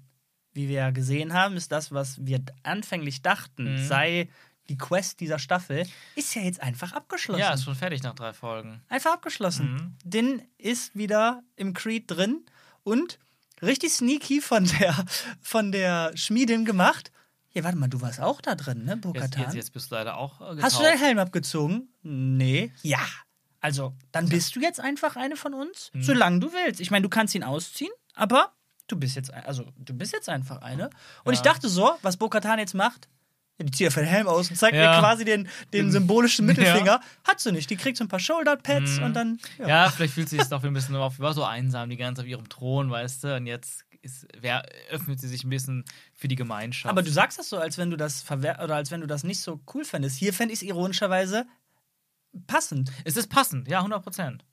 wie wir ja gesehen haben, ist das, was wir anfänglich dachten, Mhm. sei die Quest dieser Staffel, ist ja jetzt einfach abgeschlossen. ja, ist schon fertig nach drei Folgen. Einfach abgeschlossen. Mhm. Din ist wieder im Creed drin und richtig sneaky von der, von der Schmiedin gemacht. Ja, warte mal, du warst auch da drin, ne, Jetzt, Bokatan? jetzt, jetzt bist du leider auch äh, Hast du getauft. deinen Helm abgezogen? Nee. Ja. Also, dann bist du jetzt einfach eine von uns, Mhm. solange du willst. Ich meine, du kannst ihn ausziehen, aber du bist jetzt, also du bist jetzt einfach eine. Und ich Ja. dachte so, was Bo-Katan jetzt macht, die zieht einfach den Helm aus und zeigt Ja. mir quasi den, den symbolischen Ja. Mittelfinger. Hat sie nicht. Die kriegt so ein paar Shoulder-Pads Mhm. und dann. Ja. Ja, vielleicht fühlt sie sich doch ein bisschen auf. War so einsam die ganze Zeit auf ihrem Thron, weißt du? Und jetzt ist, wer, öffnet sie sich ein bisschen für die Gemeinschaft. Aber du sagst das so, als wenn du das verwer oder als wenn du das nicht so cool fändest. Hier fände ich es ironischerweise passend. es ist passend, ja, 100 Prozent.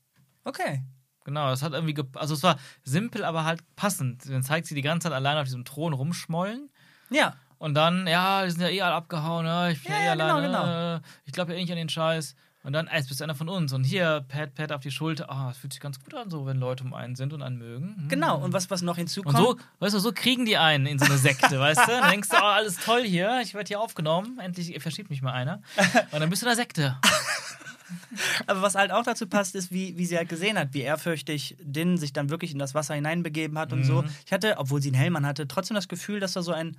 Okay. Genau, es hat irgendwie, also es war simpel, aber halt passend. Dann zeigt sie die ganze Zeit alleine auf diesem Thron rumschmollen. Ja. Und dann, ja, die sind ja eh alle abgehauen, ja, ich bin Ja, eh ja, genau, alleine, äh, ich glaube ja eh nicht an den Scheiß. Und dann, ey, jetzt bist du einer von uns. Und hier, Pat, Pat auf die Schulter. Ah, es fühlt sich ganz gut an, so, wenn Leute um einen sind und einen mögen. Hm. Genau. Und was, was noch Und hinzukommt. so, weißt du, so kriegen die einen in so eine Sekte, weißt du? Dann denkst du, oh, alles toll hier, ich werde hier aufgenommen, endlich verschiebt mich mal einer. Und dann bist du in der Sekte. Aber was halt auch dazu passt, ist, wie, wie sie halt gesehen hat, wie ehrfürchtig Din sich dann wirklich in das Wasser hineinbegeben hat und so. Mhm. Ich hatte, obwohl sie einen Helm an hatte, trotzdem das Gefühl, dass da so ein.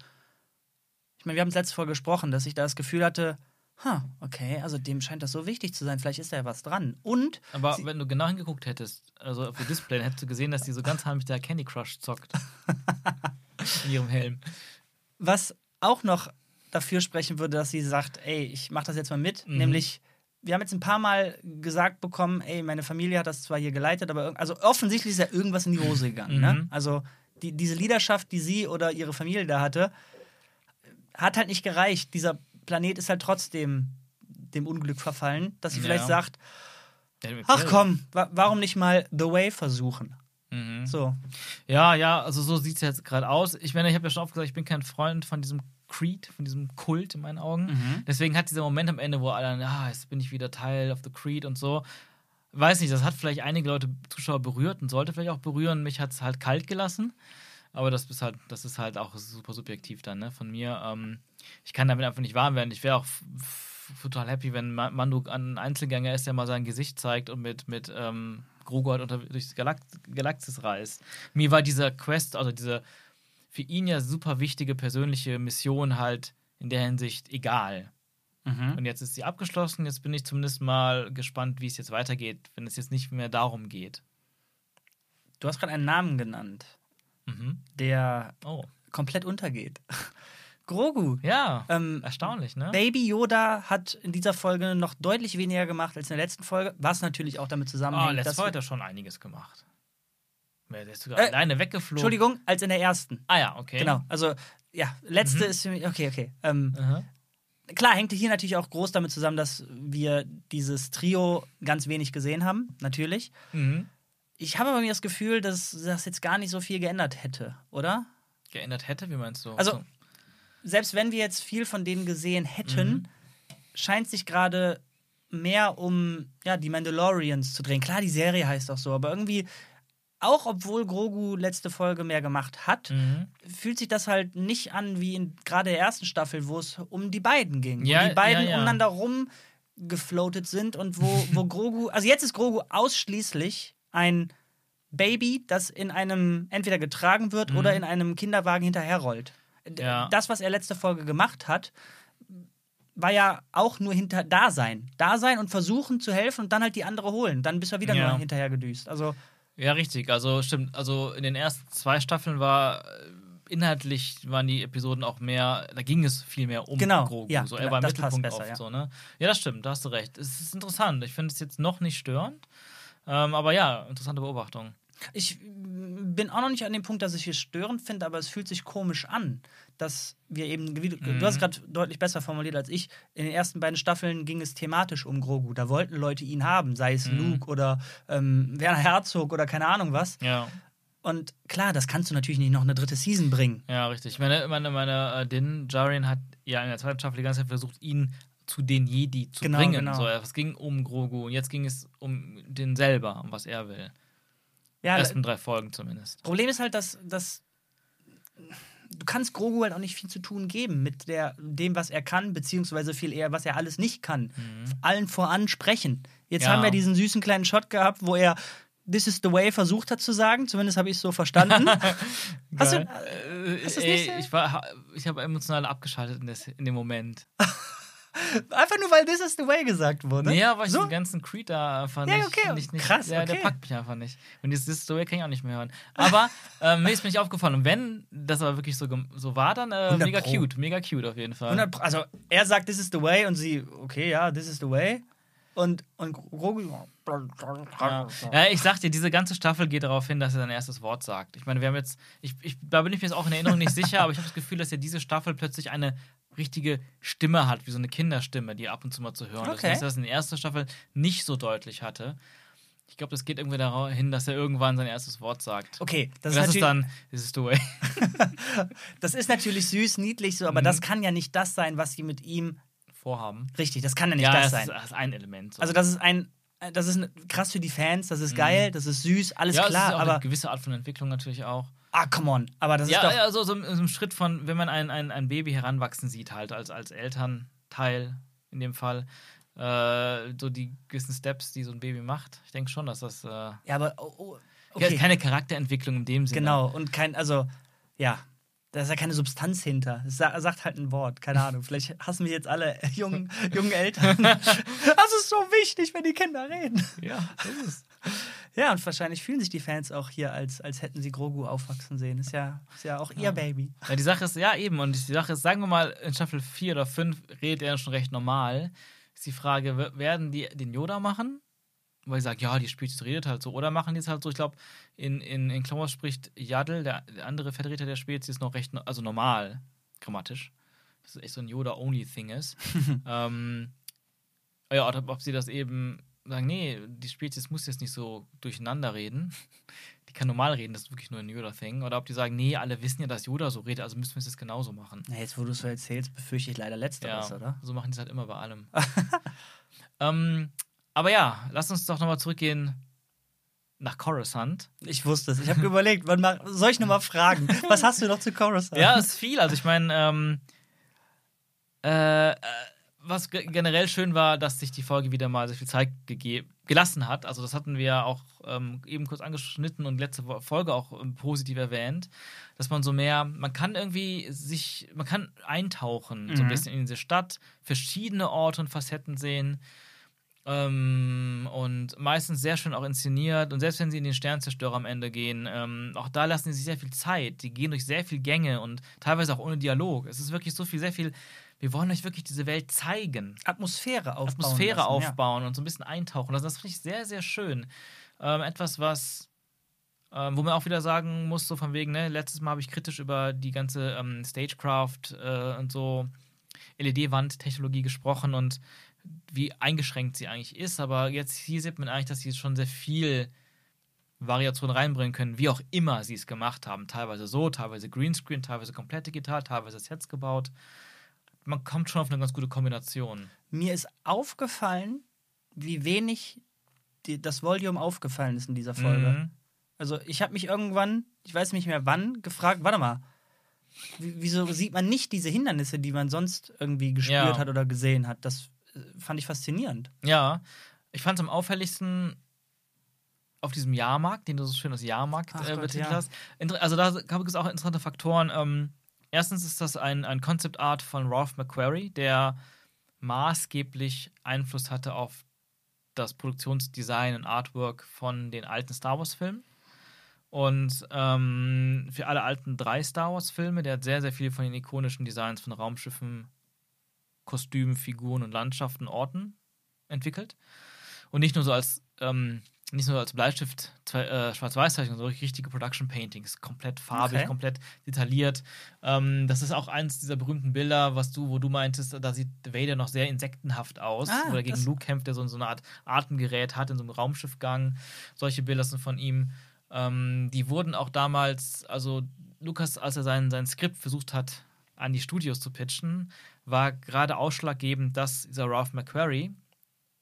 Ich meine, wir haben es letzte Folge gesprochen, dass ich da das Gefühl hatte, ha, okay, also dem scheint das so wichtig zu sein, vielleicht ist da ja was dran. Und Aber wenn du genau hingeguckt hättest, also auf dem Display, dann hättest du gesehen, dass die so ganz heimlich der Candy Crush zockt. in ihrem Helm. was auch noch dafür sprechen würde, dass sie sagt, ey, ich mach das jetzt mal mit. Mhm. Nämlich, wir haben jetzt ein paar Mal gesagt bekommen, ey, meine Familie hat das zwar hier geleitet, aber also offensichtlich ist ja irgendwas in die Hose gegangen. Ne? Mhm. Also die, diese Leaderschaft, die sie oder ihre Familie da hatte, hat halt nicht gereicht. Dieser Planet ist halt trotzdem dem Unglück verfallen, dass sie Ja. vielleicht sagt, ach komm, wa warum nicht mal The Way versuchen? Mhm. So. Ja, ja, also so sieht es jetzt gerade aus. Ich meine, ich habe ja schon oft gesagt, ich bin kein Freund von diesem Creed, von diesem Kult in meinen Augen. Mhm. Deswegen hat dieser Moment am Ende, wo alle, dann, ah, jetzt bin ich wieder Teil of the Creed und so. Weiß nicht, das hat vielleicht einige Leute, Zuschauer berührt und sollte vielleicht auch berühren. Mich hat es halt kalt gelassen. Aber das ist halt, das ist halt auch super subjektiv dann, ne, von mir. Ähm, ich kann damit einfach nicht warm werden. Ich wäre auch total happy, wenn Ma- Mando ein Einzelgänger ist, der mal sein Gesicht zeigt und mit, mit ähm, halt unter, durchs Galakt Galaxis reist. Mir war dieser Quest, also diese für ihn ja super wichtige persönliche Mission halt in der Hinsicht egal. Und jetzt ist sie abgeschlossen. Jetzt bin ich zumindest mal gespannt, wie es jetzt weitergeht, wenn es jetzt nicht mehr darum geht. Du hast gerade einen Namen genannt, Mhm. der Oh. komplett untergeht. Grogu. Ja, Ähm, erstaunlich, ne? Baby Yoda hat in dieser Folge noch deutlich weniger gemacht als in der letzten Folge, was natürlich auch damit Oh, zusammenhängt, dass Mal wir- hat er schon einiges gemacht. Der ist sogar Äh, alleine weggeflogen. Entschuldigung, als in der ersten. Ah ja, okay. Genau, also ja, letzte Mhm. ist für mich, okay, okay. Ähm, klar, hängt hier natürlich auch groß damit zusammen, dass wir dieses Trio ganz wenig gesehen haben, natürlich. Mhm. Ich habe aber mir das Gefühl, dass das jetzt gar nicht so viel geändert hätte, oder? Geändert hätte, wie meinst du? Also- So. Selbst wenn wir jetzt viel von denen gesehen hätten, Mhm. scheint sich gerade mehr um ja, die Mandalorians zu drehen. Klar, die Serie heißt auch so, aber irgendwie, auch obwohl Grogu letzte Folge mehr gemacht hat, Mhm. fühlt sich das halt nicht an wie in gerade der ersten Staffel, wo es um die beiden ging. Ja, wo die beiden ja, ja. umeinander rumgefloatet sind und wo, wo Grogu, also jetzt ist Grogu ausschließlich ein Baby, das in einem entweder getragen wird oder in einem Kinderwagen hinterherrollt. Mhm. Ja. Das, was er letzte Folge gemacht hat, war ja auch nur hinter Dasein. Dasein und versuchen zu helfen und dann halt die andere holen. Dann bist du wieder Ja. nur hinterher gedüst. Also, Ja, richtig. Also stimmt. Also in den ersten zwei Staffeln war äh, inhaltlich waren die Episoden auch mehr, da ging es viel mehr um Genau, Grogu. ja, so, er war im Mittelpunkt besser, oft ja. so, ne? Ja, das stimmt, da hast du recht. Es ist interessant. Ich finde es jetzt noch nicht störend. Ähm, aber ja, interessante Beobachtung. Ich mm, bin auch noch nicht an dem Punkt, dass ich es störend finde, aber es fühlt sich komisch an, dass wir eben, wie du, Mhm. du hast gerade deutlich besser formuliert als ich, in den ersten beiden Staffeln ging es thematisch um Grogu. Da wollten Leute ihn haben, sei es Mhm. Luke oder ähm, Werner Herzog oder keine Ahnung was. Ja, Und klar, das kannst du natürlich nicht noch eine dritte Season bringen. ja, richtig. Meine, meine, meine äh, Din Djarin hat ja in der zweiten Staffel die ganze Zeit versucht, ihn zu den Jedi zu Genau, bringen. genau. So, es ging um Grogu und jetzt ging es um den selber, um was er will. Ja, Ersten drei Folgen zumindest. Problem ist halt, dass, dass du kannst Grogu halt auch nicht viel zu tun geben mit der, dem, was er kann, beziehungsweise viel eher, was er alles nicht kann. Allen voran sprechen. Jetzt Mhm. Ja. haben wir diesen süßen kleinen Shot gehabt, wo er This is the way versucht hat zu sagen, zumindest habe ich es so verstanden. Hast du- Geil. hast Äh, nicht ey, ich war, ich habe emotional abgeschaltet in, des, in dem Moment. Einfach nur, weil This is the way gesagt wurde. Nee, aber ich so? den ganzen Creed da einfach Ja, nicht, okay, nicht, nicht krass, der, der okay. packt mich einfach nicht. Und dieses Story kann ich auch nicht mehr hören. Aber ähm, mir ist mir nicht aufgefallen. Und wenn das aber wirklich so, so war, dann äh, 100 mega Pro. cute. Mega cute auf jeden Fall. 100 Pro- Also er sagt, this is the way und sie, okay, ja, this is the way. Und, und Grogu. Ja. ja, ich sag dir, diese ganze Staffel geht darauf hin, dass er sein erstes Wort sagt. Ich meine, wir haben jetzt, ich, ich, da bin ich mir jetzt auch in Erinnerung nicht sicher, aber ich habe das Gefühl, dass ja diese Staffel plötzlich eine richtige Stimme hat, wie so eine Kinderstimme, die ab und zu mal zu hören ist. Okay. Dass er das in der ersten Staffel nicht so deutlich hatte. Ich glaube, das geht irgendwie darauf hin, dass er irgendwann sein erstes Wort sagt. Okay, das, Das, ist, ist dann, this is the way. das ist natürlich süß, niedlich so, aber Mhm. das kann ja nicht das sein, was sie mit ihm. Vorhaben. Richtig, das kann ja nicht ja, das das, sein. ist, das ist ein Element. So. Also, das ist ein. Das ist krass für die Fans, das ist geil, das ist süß, alles Mhm. ja, klar, ist auch aber. eine gewisse Art von Entwicklung natürlich auch. Ah, come on. Aber das Ja, ist doch. also so, so im Schritt von, wenn man ein, ein, ein Baby heranwachsen sieht, halt als, als Elternteil in dem Fall, äh, so die gewissen Steps, die so ein Baby macht. Ich denke schon, dass das äh, Ja, aber. Oh, oh, ja, okay. keine Charakterentwicklung in dem Sinne. Genau, und kein. Also, ja. Da ist ja keine Substanz hinter. Es sa sagt halt ein Wort. Keine Ahnung. Vielleicht hassen wir jetzt alle jungen, jungen Eltern. das ist so wichtig, wenn die Kinder reden. Ja, das ist. Ja, und wahrscheinlich fühlen sich die Fans auch hier, als, als hätten sie Grogu aufwachsen sehen. Ist ja, ist ja auch ihr Baby. Ja, die Sache ist, ja eben, und die Sache ist, sagen wir mal, in Staffel 4 oder 5 redet er schon recht normal. Ist die Frage, werden die den Yoda machen? Weil ich sage, ja, die Spezies redet halt so. Oder machen die es halt so, ich glaube, in, in, in Clone Wars spricht Yaddle, der, der andere Vertreter der Spezies, noch recht, also normal, grammatisch. Das ist echt so ein Yoda-Only-Thing ist. ähm, ja, oder ob sie das eben sagen, nee, die Spezies muss jetzt nicht so durcheinander reden. Die kann normal reden, das ist wirklich nur ein Yoda-Thing. Oder ob die sagen, nee, alle wissen ja, dass Yoda so redet, also müssen wir es jetzt genauso machen. Na, jetzt, wo du es so erzählst, befürchte ich leider Letzteres, Ja, oder? so machen die es halt immer bei allem. ähm, aber ja, lass uns doch nochmal zurückgehen nach Coruscant. Ich wusste es. Ich habe überlegt, wann mach, soll ich nochmal fragen? Was hast du noch zu Coruscant? Ja, ist viel. Also ich meine, ähm, äh, äh, was ge- generell schön war, dass sich die Folge wieder mal sehr viel Zeit gelassen hat. Also das hatten wir auch ähm, eben kurz angeschnitten und letzte Folge auch ähm, positiv erwähnt, dass man so mehr, man kann irgendwie sich, man kann eintauchen so ein Mhm. bisschen in diese Stadt, verschiedene Orte und Facetten sehen. Ähm, und meistens sehr schön auch inszeniert. Und selbst wenn sie in den Sternzerstörer am Ende gehen, ähm, auch da lassen sie sich sehr viel Zeit. Die gehen durch sehr viel Gänge und teilweise auch ohne Dialog. Es ist wirklich so viel, sehr viel. Wir wollen euch wirklich diese Welt zeigen. Atmosphäre aufbauen. Atmosphäre lassen, aufbauen und so ein bisschen eintauchen. Also das finde ich sehr, sehr schön. Ähm, etwas, was, ähm, wo man auch wieder sagen muss, so von wegen, ne, letztes Mal habe ich kritisch über die ganze ähm, Stagecraft äh, und so LED-Wand-Technologie gesprochen und wie eingeschränkt sie eigentlich ist. Aber jetzt hier sieht man eigentlich, dass sie schon sehr viel Variation reinbringen können, wie auch immer sie es gemacht haben. Teilweise so, teilweise Greenscreen, teilweise komplett digital, teilweise Sets gebaut. Man kommt schon auf eine ganz gute Kombination. Mir ist aufgefallen, wie wenig die, das Volume aufgefallen ist in dieser Folge. Mhm. Also ich habe mich irgendwann, ich weiß nicht mehr wann, gefragt, warte mal, wie- wieso sieht man nicht diese Hindernisse, die man sonst irgendwie gespürt Ja. hat oder gesehen hat? Das äh, fand ich faszinierend. Ja, ich fand es am auffälligsten auf diesem Jahrmarkt, den du so schön als Jahrmarkt Ach äh, Gott, betitelt ja. hast. Also da gab es auch interessante Faktoren. Ähm, erstens ist das ein, ein Concept Art von Ralph McQuarrie, der maßgeblich Einfluss hatte auf das Produktionsdesign und Artwork von den alten Star Wars-Filmen. Und ähm, für alle alten drei Star Wars-Filme, der hat sehr, sehr viel von den ikonischen Designs von Raumschiffen, Kostümen, Figuren und Landschaften, Orten entwickelt. Und nicht nur so als, ähm, nicht nur als Bleistift äh, Schwarz-Weiß-Zeichnung, sondern richtige Production Paintings, komplett farbig, Okay. komplett detailliert. Ähm, das ist auch eins dieser berühmten Bilder, was du, wo du meintest, da sieht Vader noch sehr insektenhaft aus, Ah, wo er gegen Luke kämpft, der so, so eine Art Atemgerät hat in so einem Raumschiffgang. Solche Bilder sind von ihm. Ähm, die wurden auch damals, also Lukas, als er sein, sein Skript versucht hat, an die Studios zu pitchen, war gerade ausschlaggebend, dass dieser Ralph McQuarrie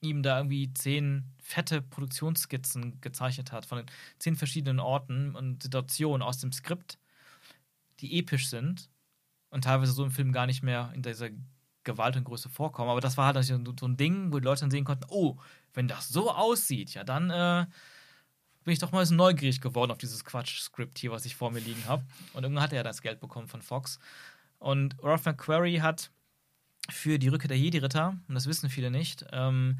ihm da irgendwie zehn fette Produktionsskizzen gezeichnet hat von zehn verschiedenen Orten und Situationen aus dem Skript, die episch sind und teilweise so im Film gar nicht mehr in dieser Gewalt und Größe vorkommen. Aber das war halt so so ein Ding, wo die Leute dann sehen konnten, oh, wenn das so aussieht, ja, dann äh, bin ich doch mal so neugierig geworden auf dieses Quatsch-Skript hier, was ich vor mir liegen habe. Und irgendwann hat er ja das Geld bekommen von Fox. Und Ralph McQuarrie hat für die Rückkehr der Jedi-Ritter, und das wissen viele nicht, ähm,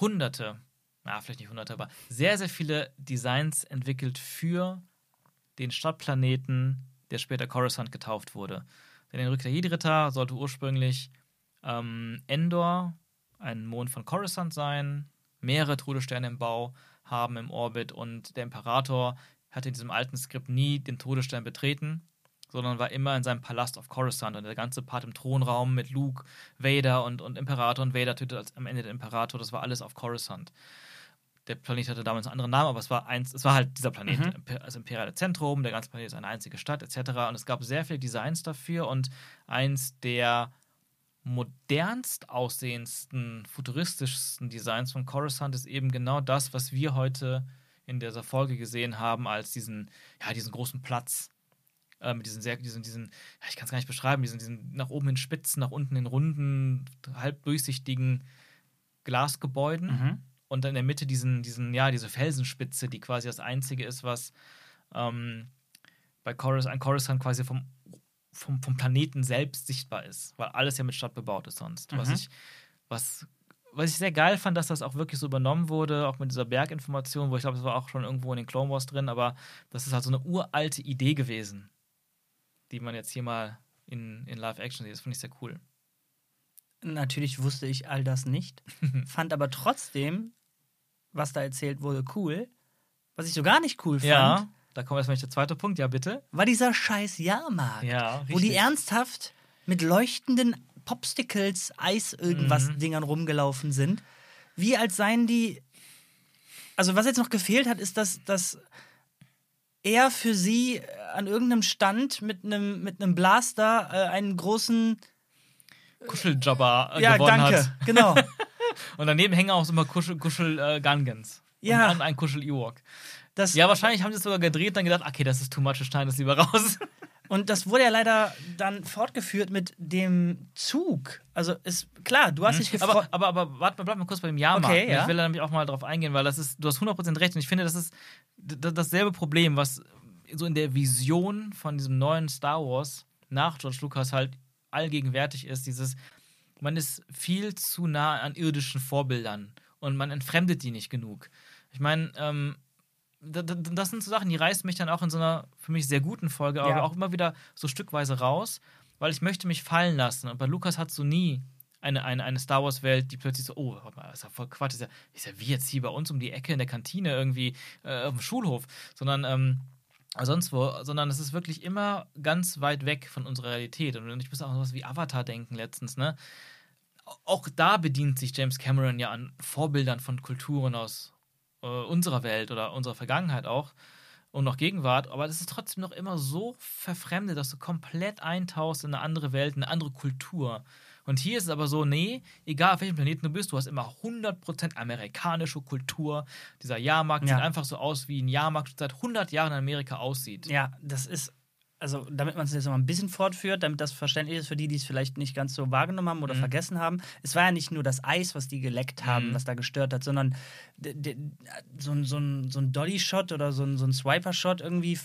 hunderte, ja, vielleicht nicht hunderte, aber sehr, sehr viele Designs entwickelt für den Stadtplaneten, der später Coruscant getauft wurde. Denn in Rückkehr Jedi-Ritter sollte ursprünglich ähm, Endor, ein Mond von Coruscant sein, mehrere Todessterne im Bau haben im Orbit und der Imperator hatte in diesem alten Skript nie den Todesstern betreten, sondern war immer in seinem Palast auf Coruscant und der ganze Part im Thronraum mit Luke, Vader und, und Imperator und Vader tötet als, am Ende den Imperator, das war alles auf Coruscant. Der Planet hatte damals einen anderen Namen, aber es war eins, es war halt dieser Planet, Mhm. Das imperiale Zentrum, der ganze Planet ist eine einzige Stadt, etc. Und es gab sehr viele Designs dafür und eins der modernst aussehendsten, futuristischsten Designs von Coruscant ist eben genau das, was wir heute in dieser Folge gesehen haben, als diesen, ja, diesen großen Platz. Äh, mit diesen sehr, diesen, diesen, ich kann es gar nicht beschreiben, diesen, diesen nach oben in Spitzen, nach unten in runden, halb durchsichtigen Glasgebäuden Mhm. und dann in der Mitte diesen, diesen, ja, diese Felsenspitze, die quasi das einzige ist, was ähm, bei Corus, an Coruscant quasi vom, vom, vom Planeten selbst sichtbar ist, weil alles ja mit Stadt bebaut ist sonst. Was Mhm. ich, was was ich sehr geil fand, dass das auch wirklich so übernommen wurde, auch mit dieser Berginformation, wo ich glaube, das war auch schon irgendwo in den Clone Wars drin, aber das ist halt so eine uralte Idee gewesen, die man jetzt hier mal in, in Live-Action sieht. Das finde ich sehr cool. Natürlich wusste ich all das nicht, fand aber trotzdem, was da erzählt wurde, cool. Was ich so gar nicht cool fand, Ja, da kommt erstmal der zweite Punkt. Ja, bitte. war dieser scheiß Jahrmarkt. Ja, wo die ernsthaft mit leuchtenden Popsticles, Eis irgendwas Mhm. Dingern rumgelaufen sind. Wie als seien die. Also, was jetzt noch gefehlt hat, ist, dass, dass er für sie an irgendeinem Stand mit einem mit einem Blaster äh, einen großen. Kuscheljobber äh, Ja, gewonnen danke, hat. genau. Und daneben hängen auch immer Kuschel, Kuschel äh, Gungans. Ja. Und ein Kuschel Ewok. Das, Ja, wahrscheinlich haben sie es sogar gedreht und dann gedacht, okay, das ist too much, wir schneiden das lieber raus. Und das wurde ja leider dann fortgeführt mit dem Zug. Also ist klar, du hast dich gefreut. aber, aber, aber warte mal, bleib mal kurz bei dem Jahrmarkt. Okay, ne? ja. Ich will da nämlich auch mal drauf eingehen, weil das ist, du hast 100% recht und ich finde, das ist dasselbe Problem, was so in der Vision von diesem neuen Star Wars nach George Lucas halt allgegenwärtig ist, dieses, man ist viel zu nah an irdischen Vorbildern und man entfremdet die nicht genug. Ich meine, ähm, das sind so Sachen, die reißen mich dann auch in so einer für mich sehr guten Folge, aber Ja. auch immer wieder so stückweise raus, weil ich möchte mich fallen lassen. Und bei Lukas hast du nie eine, eine, eine Star Wars-Welt, die plötzlich so, oh, warte mal, das ist ja voll Quatsch, ist ja, ist ja wie jetzt hier bei uns um die Ecke in der Kantine irgendwie äh, auf dem Schulhof, sondern ähm, sonst wo, sondern es ist wirklich immer ganz weit weg von unserer Realität. Und ich muss auch an sowas wie Avatar denken letztens, ne? Auch da bedient sich James Cameron ja an Vorbildern von Kulturen aus äh, unserer Welt oder unserer Vergangenheit auch und noch Gegenwart, aber das ist trotzdem noch immer so verfremdet, dass du komplett eintauchst in eine andere Welt, eine andere Kultur. Und hier ist es aber so, nee, egal auf welchem Planeten du bist, du hast immer 100% amerikanische Kultur. Dieser Jahrmarkt Ja. sieht einfach so aus, wie ein Jahrmarkt seit 100 Jahren in Amerika aussieht. Ja, das ist, also damit man es jetzt noch mal ein bisschen fortführt, damit das verständlich ist für die, die es vielleicht nicht ganz so wahrgenommen haben oder Mhm. vergessen haben. Es war ja nicht nur das Eis, was die geleckt haben, Mhm. was da gestört hat, sondern so ein, so ein, so ein Dolly-Shot oder so ein, so ein Swiper-Shot irgendwie,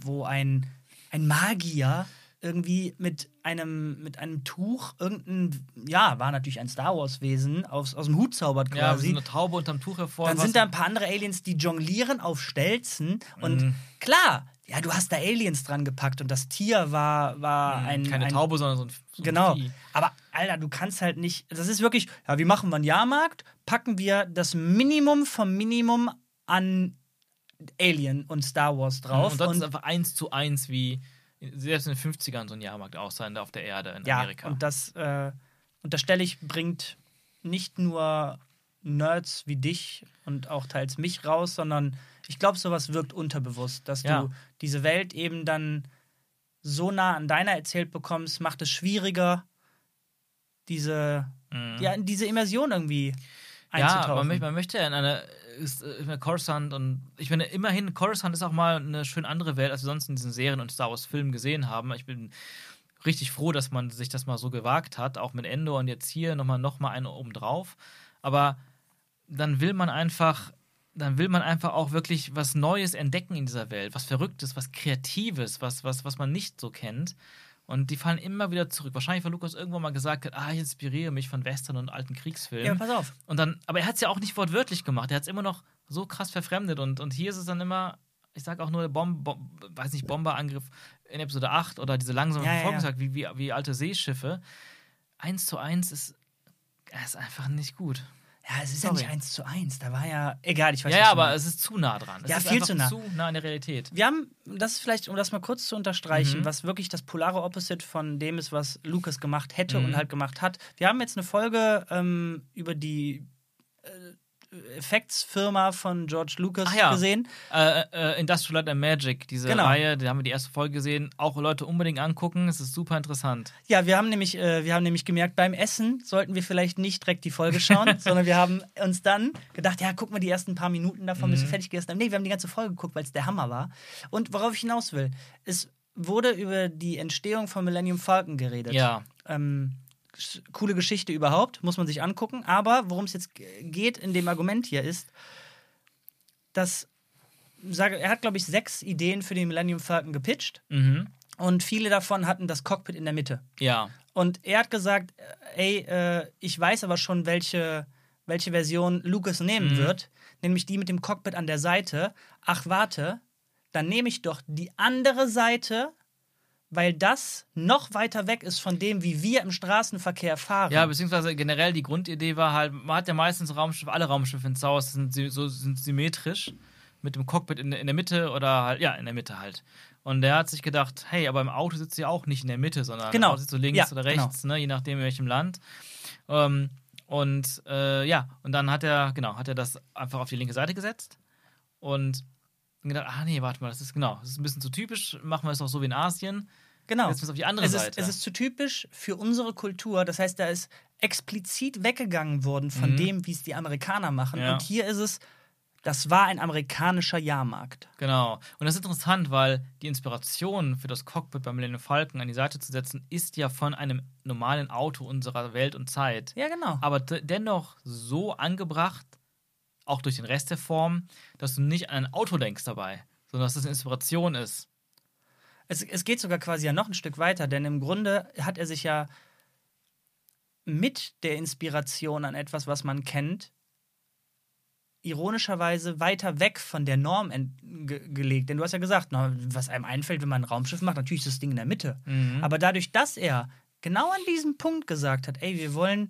wo ein, ein Magier irgendwie mit einem, mit einem Tuch irgendein, ja, war natürlich ein Star Wars-Wesen, aus, aus dem Hut zaubert Ja, quasi. so eine Taube unterm Tuch hervor. Dann sind da ein paar andere Aliens, die jonglieren auf Stelzen. Und Mhm. klar, ja, du hast da Aliens dran gepackt und das Tier war, war ein. Mhm. keine ein, Taube, sondern so ein, so ein Genau. Vieh. Aber Alter, du kannst halt nicht. Das ist wirklich, ja, wie machen wir einen Jahrmarkt? Packen wir das Minimum vom Minimum an Alien und Star Wars drauf. Und das ist einfach eins zu eins wie selbst in den 50ern so ein Jahrmarkt auch sein auf der Erde in ja, Amerika. und das äh, unterstelle ich, bringt nicht nur Nerds wie dich und auch teils mich raus, sondern ich glaube, sowas wirkt unterbewusst, dass Ja. du diese Welt eben dann so nah an deiner erzählt bekommst, macht es schwieriger, diese, Mhm. ja, diese Immersion irgendwie Ja, einzutauchen. man, möchte- man möchte ja in eine ist, äh, Coruscant und ich finde immerhin, Coruscant ist auch mal eine schön andere Welt, als wir sonst in diesen Serien und Star Wars Filmen gesehen haben. Ich bin richtig froh, dass man sich das mal so gewagt hat, auch mit Endor und jetzt hier nochmal noch mal eine obendrauf. Aber dann will man einfach, dann will man einfach auch wirklich was Neues entdecken in dieser Welt, was Verrücktes, was Kreatives, was, was, was man nicht so kennt. Und die fallen immer wieder zurück. Wahrscheinlich, weil Lukas irgendwann mal gesagt hat, ah, ich inspiriere mich von Western und alten Kriegsfilmen. ja, pass auf. Und dann, aber er hat es ja auch nicht wortwörtlich gemacht. Er hat es immer noch so krass verfremdet. Und, und hier ist es dann immer, ich sag auch nur der Bomb, Bom, weiß nicht, Bomberangriff in Episode 8 oder diese langsamen Ja, ja, Verfolgungsjagd, wie, wie, wie alte Seeschiffe. Eins zu eins ist, ist einfach nicht gut. Ja, es ist Sorry. ja nicht eins zu eins. Da war ja, egal, ich weiß Ja, was ja, aber es ist zu nah dran. Es Ja, viel zu nah. zu nah an der Realität. Wir haben, das ist vielleicht, um das mal kurz zu unterstreichen, Mhm. was wirklich das polare Opposite von dem ist, was Lucas gemacht hätte Mhm. und halt gemacht hat. Wir haben jetzt eine Folge ähm, über die äh, Effektsfirma von George Lucas ja. gesehen. Äh, äh, Industrial Light and Magic, diese Genau. Reihe, da haben wir die erste Folge gesehen. Auch Leute unbedingt angucken, es ist super interessant. Ja, wir haben nämlich, äh, wir haben nämlich gemerkt, beim Essen sollten wir vielleicht nicht direkt die Folge schauen, sondern wir haben uns dann gedacht, ja, guck mal die ersten paar Minuten davon, bis wir Mhm. fertig gegessen haben. Nee, wir haben die ganze Folge geguckt, weil es der Hammer war. Und worauf ich hinaus will, es wurde über die Entstehung von Millennium Falcon geredet. Ja. Ähm, coole Geschichte überhaupt, muss man sich angucken. Aber worum es jetzt geht in dem Argument hier ist, dass sage, er hat, glaube ich, sechs Ideen für den Millennium Falcon gepitcht Mhm. und viele davon hatten das Cockpit in der Mitte. Ja. Und er hat gesagt, äh, ey, äh, ich weiß aber schon, welche, welche Version Lucas nehmen Mhm. wird, nämlich die mit dem Cockpit an der Seite. Ach, warte, dann nehme ich doch die andere Seite, weil das noch weiter weg ist von dem, wie wir im Straßenverkehr fahren. Ja, beziehungsweise generell die Grundidee war halt, man hat ja meistens Raumschiffe, alle Raumschiffe ins Haus sind, so, sind symmetrisch mit dem Cockpit in, in der Mitte oder halt, ja, in der Mitte halt. Und der hat sich gedacht, hey, aber im Auto sitzt ja auch nicht in der Mitte, sondern Genau. im Auto sitzt so links Ja, oder genau. rechts, ne, je nachdem in welchem Land. Ähm, und äh, ja, und dann hat er, genau, hat er das einfach auf die linke Seite gesetzt und gedacht, ah nee, warte mal, das ist genau, das ist ein bisschen zu typisch, machen wir es auch so wie in Asien. Genau. Jetzt auf die andere es ist, Seite. es ist zu typisch für unsere Kultur. Das heißt, da ist explizit weggegangen worden von Mhm. dem, wie es die Amerikaner machen. Ja. Und hier ist es, das war ein amerikanischer Jahrmarkt. Genau. Und das ist interessant, weil die Inspiration für das Cockpit beim Millennium Falcon an die Seite zu setzen, ist ja von einem normalen Auto unserer Welt und Zeit. Ja, genau. Aber de- dennoch so angebracht, auch durch den Rest der Form, dass du nicht an ein Auto denkst dabei, sondern dass das eine Inspiration ist. Es, es geht sogar quasi ja noch ein Stück weiter, denn im Grunde hat er sich ja mit der Inspiration an etwas, was man kennt, ironischerweise weiter weg von der Norm ge gelegt. Denn du hast ja gesagt, na, was einem einfällt, wenn man ein Raumschiff macht, natürlich ist das Ding in der Mitte. Mhm. Aber dadurch, dass er genau an diesem Punkt gesagt hat, ey, wir wollen,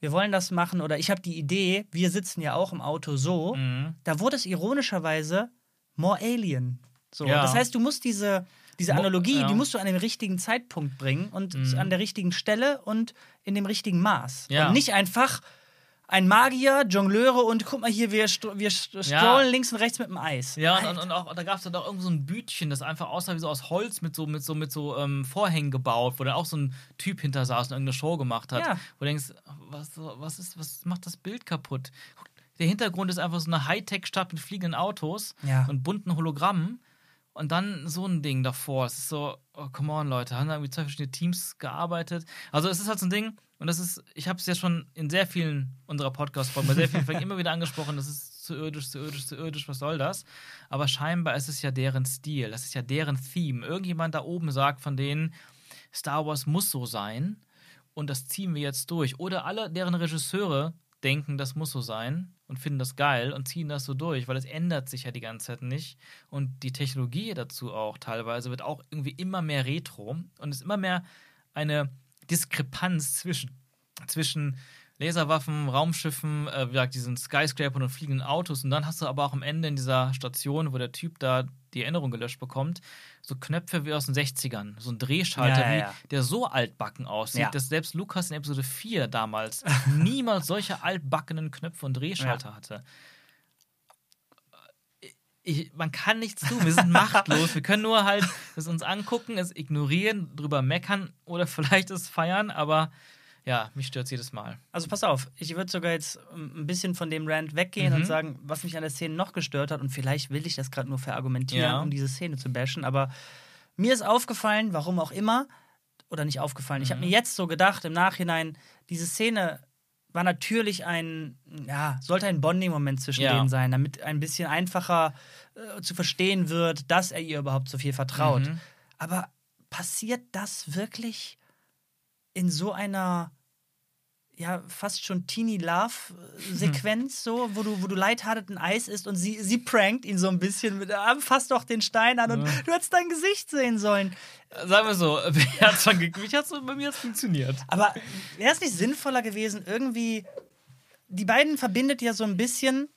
wir wollen das machen oder ich habe die Idee, wir sitzen ja auch im Auto so, Mhm. da wurde es ironischerweise more alien. So, Ja. das heißt, du musst diese diese Analogie, ja. die musst du an den richtigen Zeitpunkt bringen und Mhm. an der richtigen Stelle und in dem richtigen Maß. Ja. Und nicht einfach ein Magier, Jongleure und guck mal hier, wir, wir st- Ja. strollen links und rechts mit dem Eis. Ja, und, und, auch, da gab es dann auch irgend so ein Bütchen, das einfach aussah wie so aus Holz mit so, mit so, mit so ähm, Vorhängen gebaut, wo dann auch so ein Typ hinter saß und irgendeine Show gemacht hat. Ja. Wo du denkst, was, was, ist, was macht das Bild kaputt? Der Hintergrund ist einfach so eine Hightech-Stadt mit fliegenden Autos Ja. und bunten Hologrammen. Und dann so ein Ding davor. Es ist so, oh, come on, Leute, haben da irgendwie zwei verschiedene Teams gearbeitet. Also es ist halt so ein Ding, und das ist, ich habe es ja schon in sehr vielen unserer Podcast-Folgen, bei sehr vielen Folgen immer wieder angesprochen, das ist zu irdisch, zu irdisch, zu irdisch, was soll das? Aber scheinbar ist es ja deren Stil, das ist ja deren Theme. Irgendjemand da oben sagt von denen, Star Wars muss so sein und das ziehen wir jetzt durch. Oder alle deren Regisseure denken, das muss so sein und finden das geil und ziehen das so durch, weil es ändert sich ja die ganze Zeit nicht. Und die Technologie dazu auch teilweise wird auch irgendwie immer mehr retro und es ist immer mehr eine Diskrepanz zwischen, zwischen Laserwaffen, Raumschiffen, äh, wie gesagt, diesen Skyscrapern und fliegenden Autos. Und dann hast du aber auch am Ende in dieser Station, wo der Typ da die Erinnerung gelöscht bekommt, so Knöpfe wie aus den 60ern. So ein Drehschalter, Ja, ja, wie, ja. der so altbacken aussieht, dass selbst Lukas in Episode 4 damals niemals solche altbackenen Knöpfe und Drehschalter hatte. Ich, man kann nichts tun, wir sind machtlos. Wir können nur halt es uns angucken, es ignorieren, drüber meckern oder vielleicht es feiern, aber ja, mich stört jedes Mal. Also pass auf, ich würde sogar jetzt ähm, ein bisschen von dem Rant weggehen Mhm. und sagen, was mich an der Szene noch gestört hat, und vielleicht will ich das gerade nur verargumentieren, Ja. um diese Szene zu bashen, aber mir ist aufgefallen, warum auch immer, oder nicht aufgefallen, ich habe Mhm. mir jetzt so gedacht, im Nachhinein, diese Szene war natürlich ein, ja, sollte ein Bonding-Moment zwischen Ja. denen sein, damit ein bisschen einfacher äh, zu verstehen wird, dass er ihr überhaupt so viel vertraut. Mhm. Aber passiert das wirklich in so einer ja fast schon Teeny Love Sequenz so, wo du wo du lighthearted ein Eis isst und sie sie prankt ihn so ein bisschen mit ah, fass doch den Stein an und Ja. du hättest dein Gesicht sehen sollen. Sagen wir so, mir hat's schon mich hat's, bei mir hat's funktioniert. Aber wäre es nicht sinnvoller gewesen irgendwie die beiden verbindet ja so ein bisschen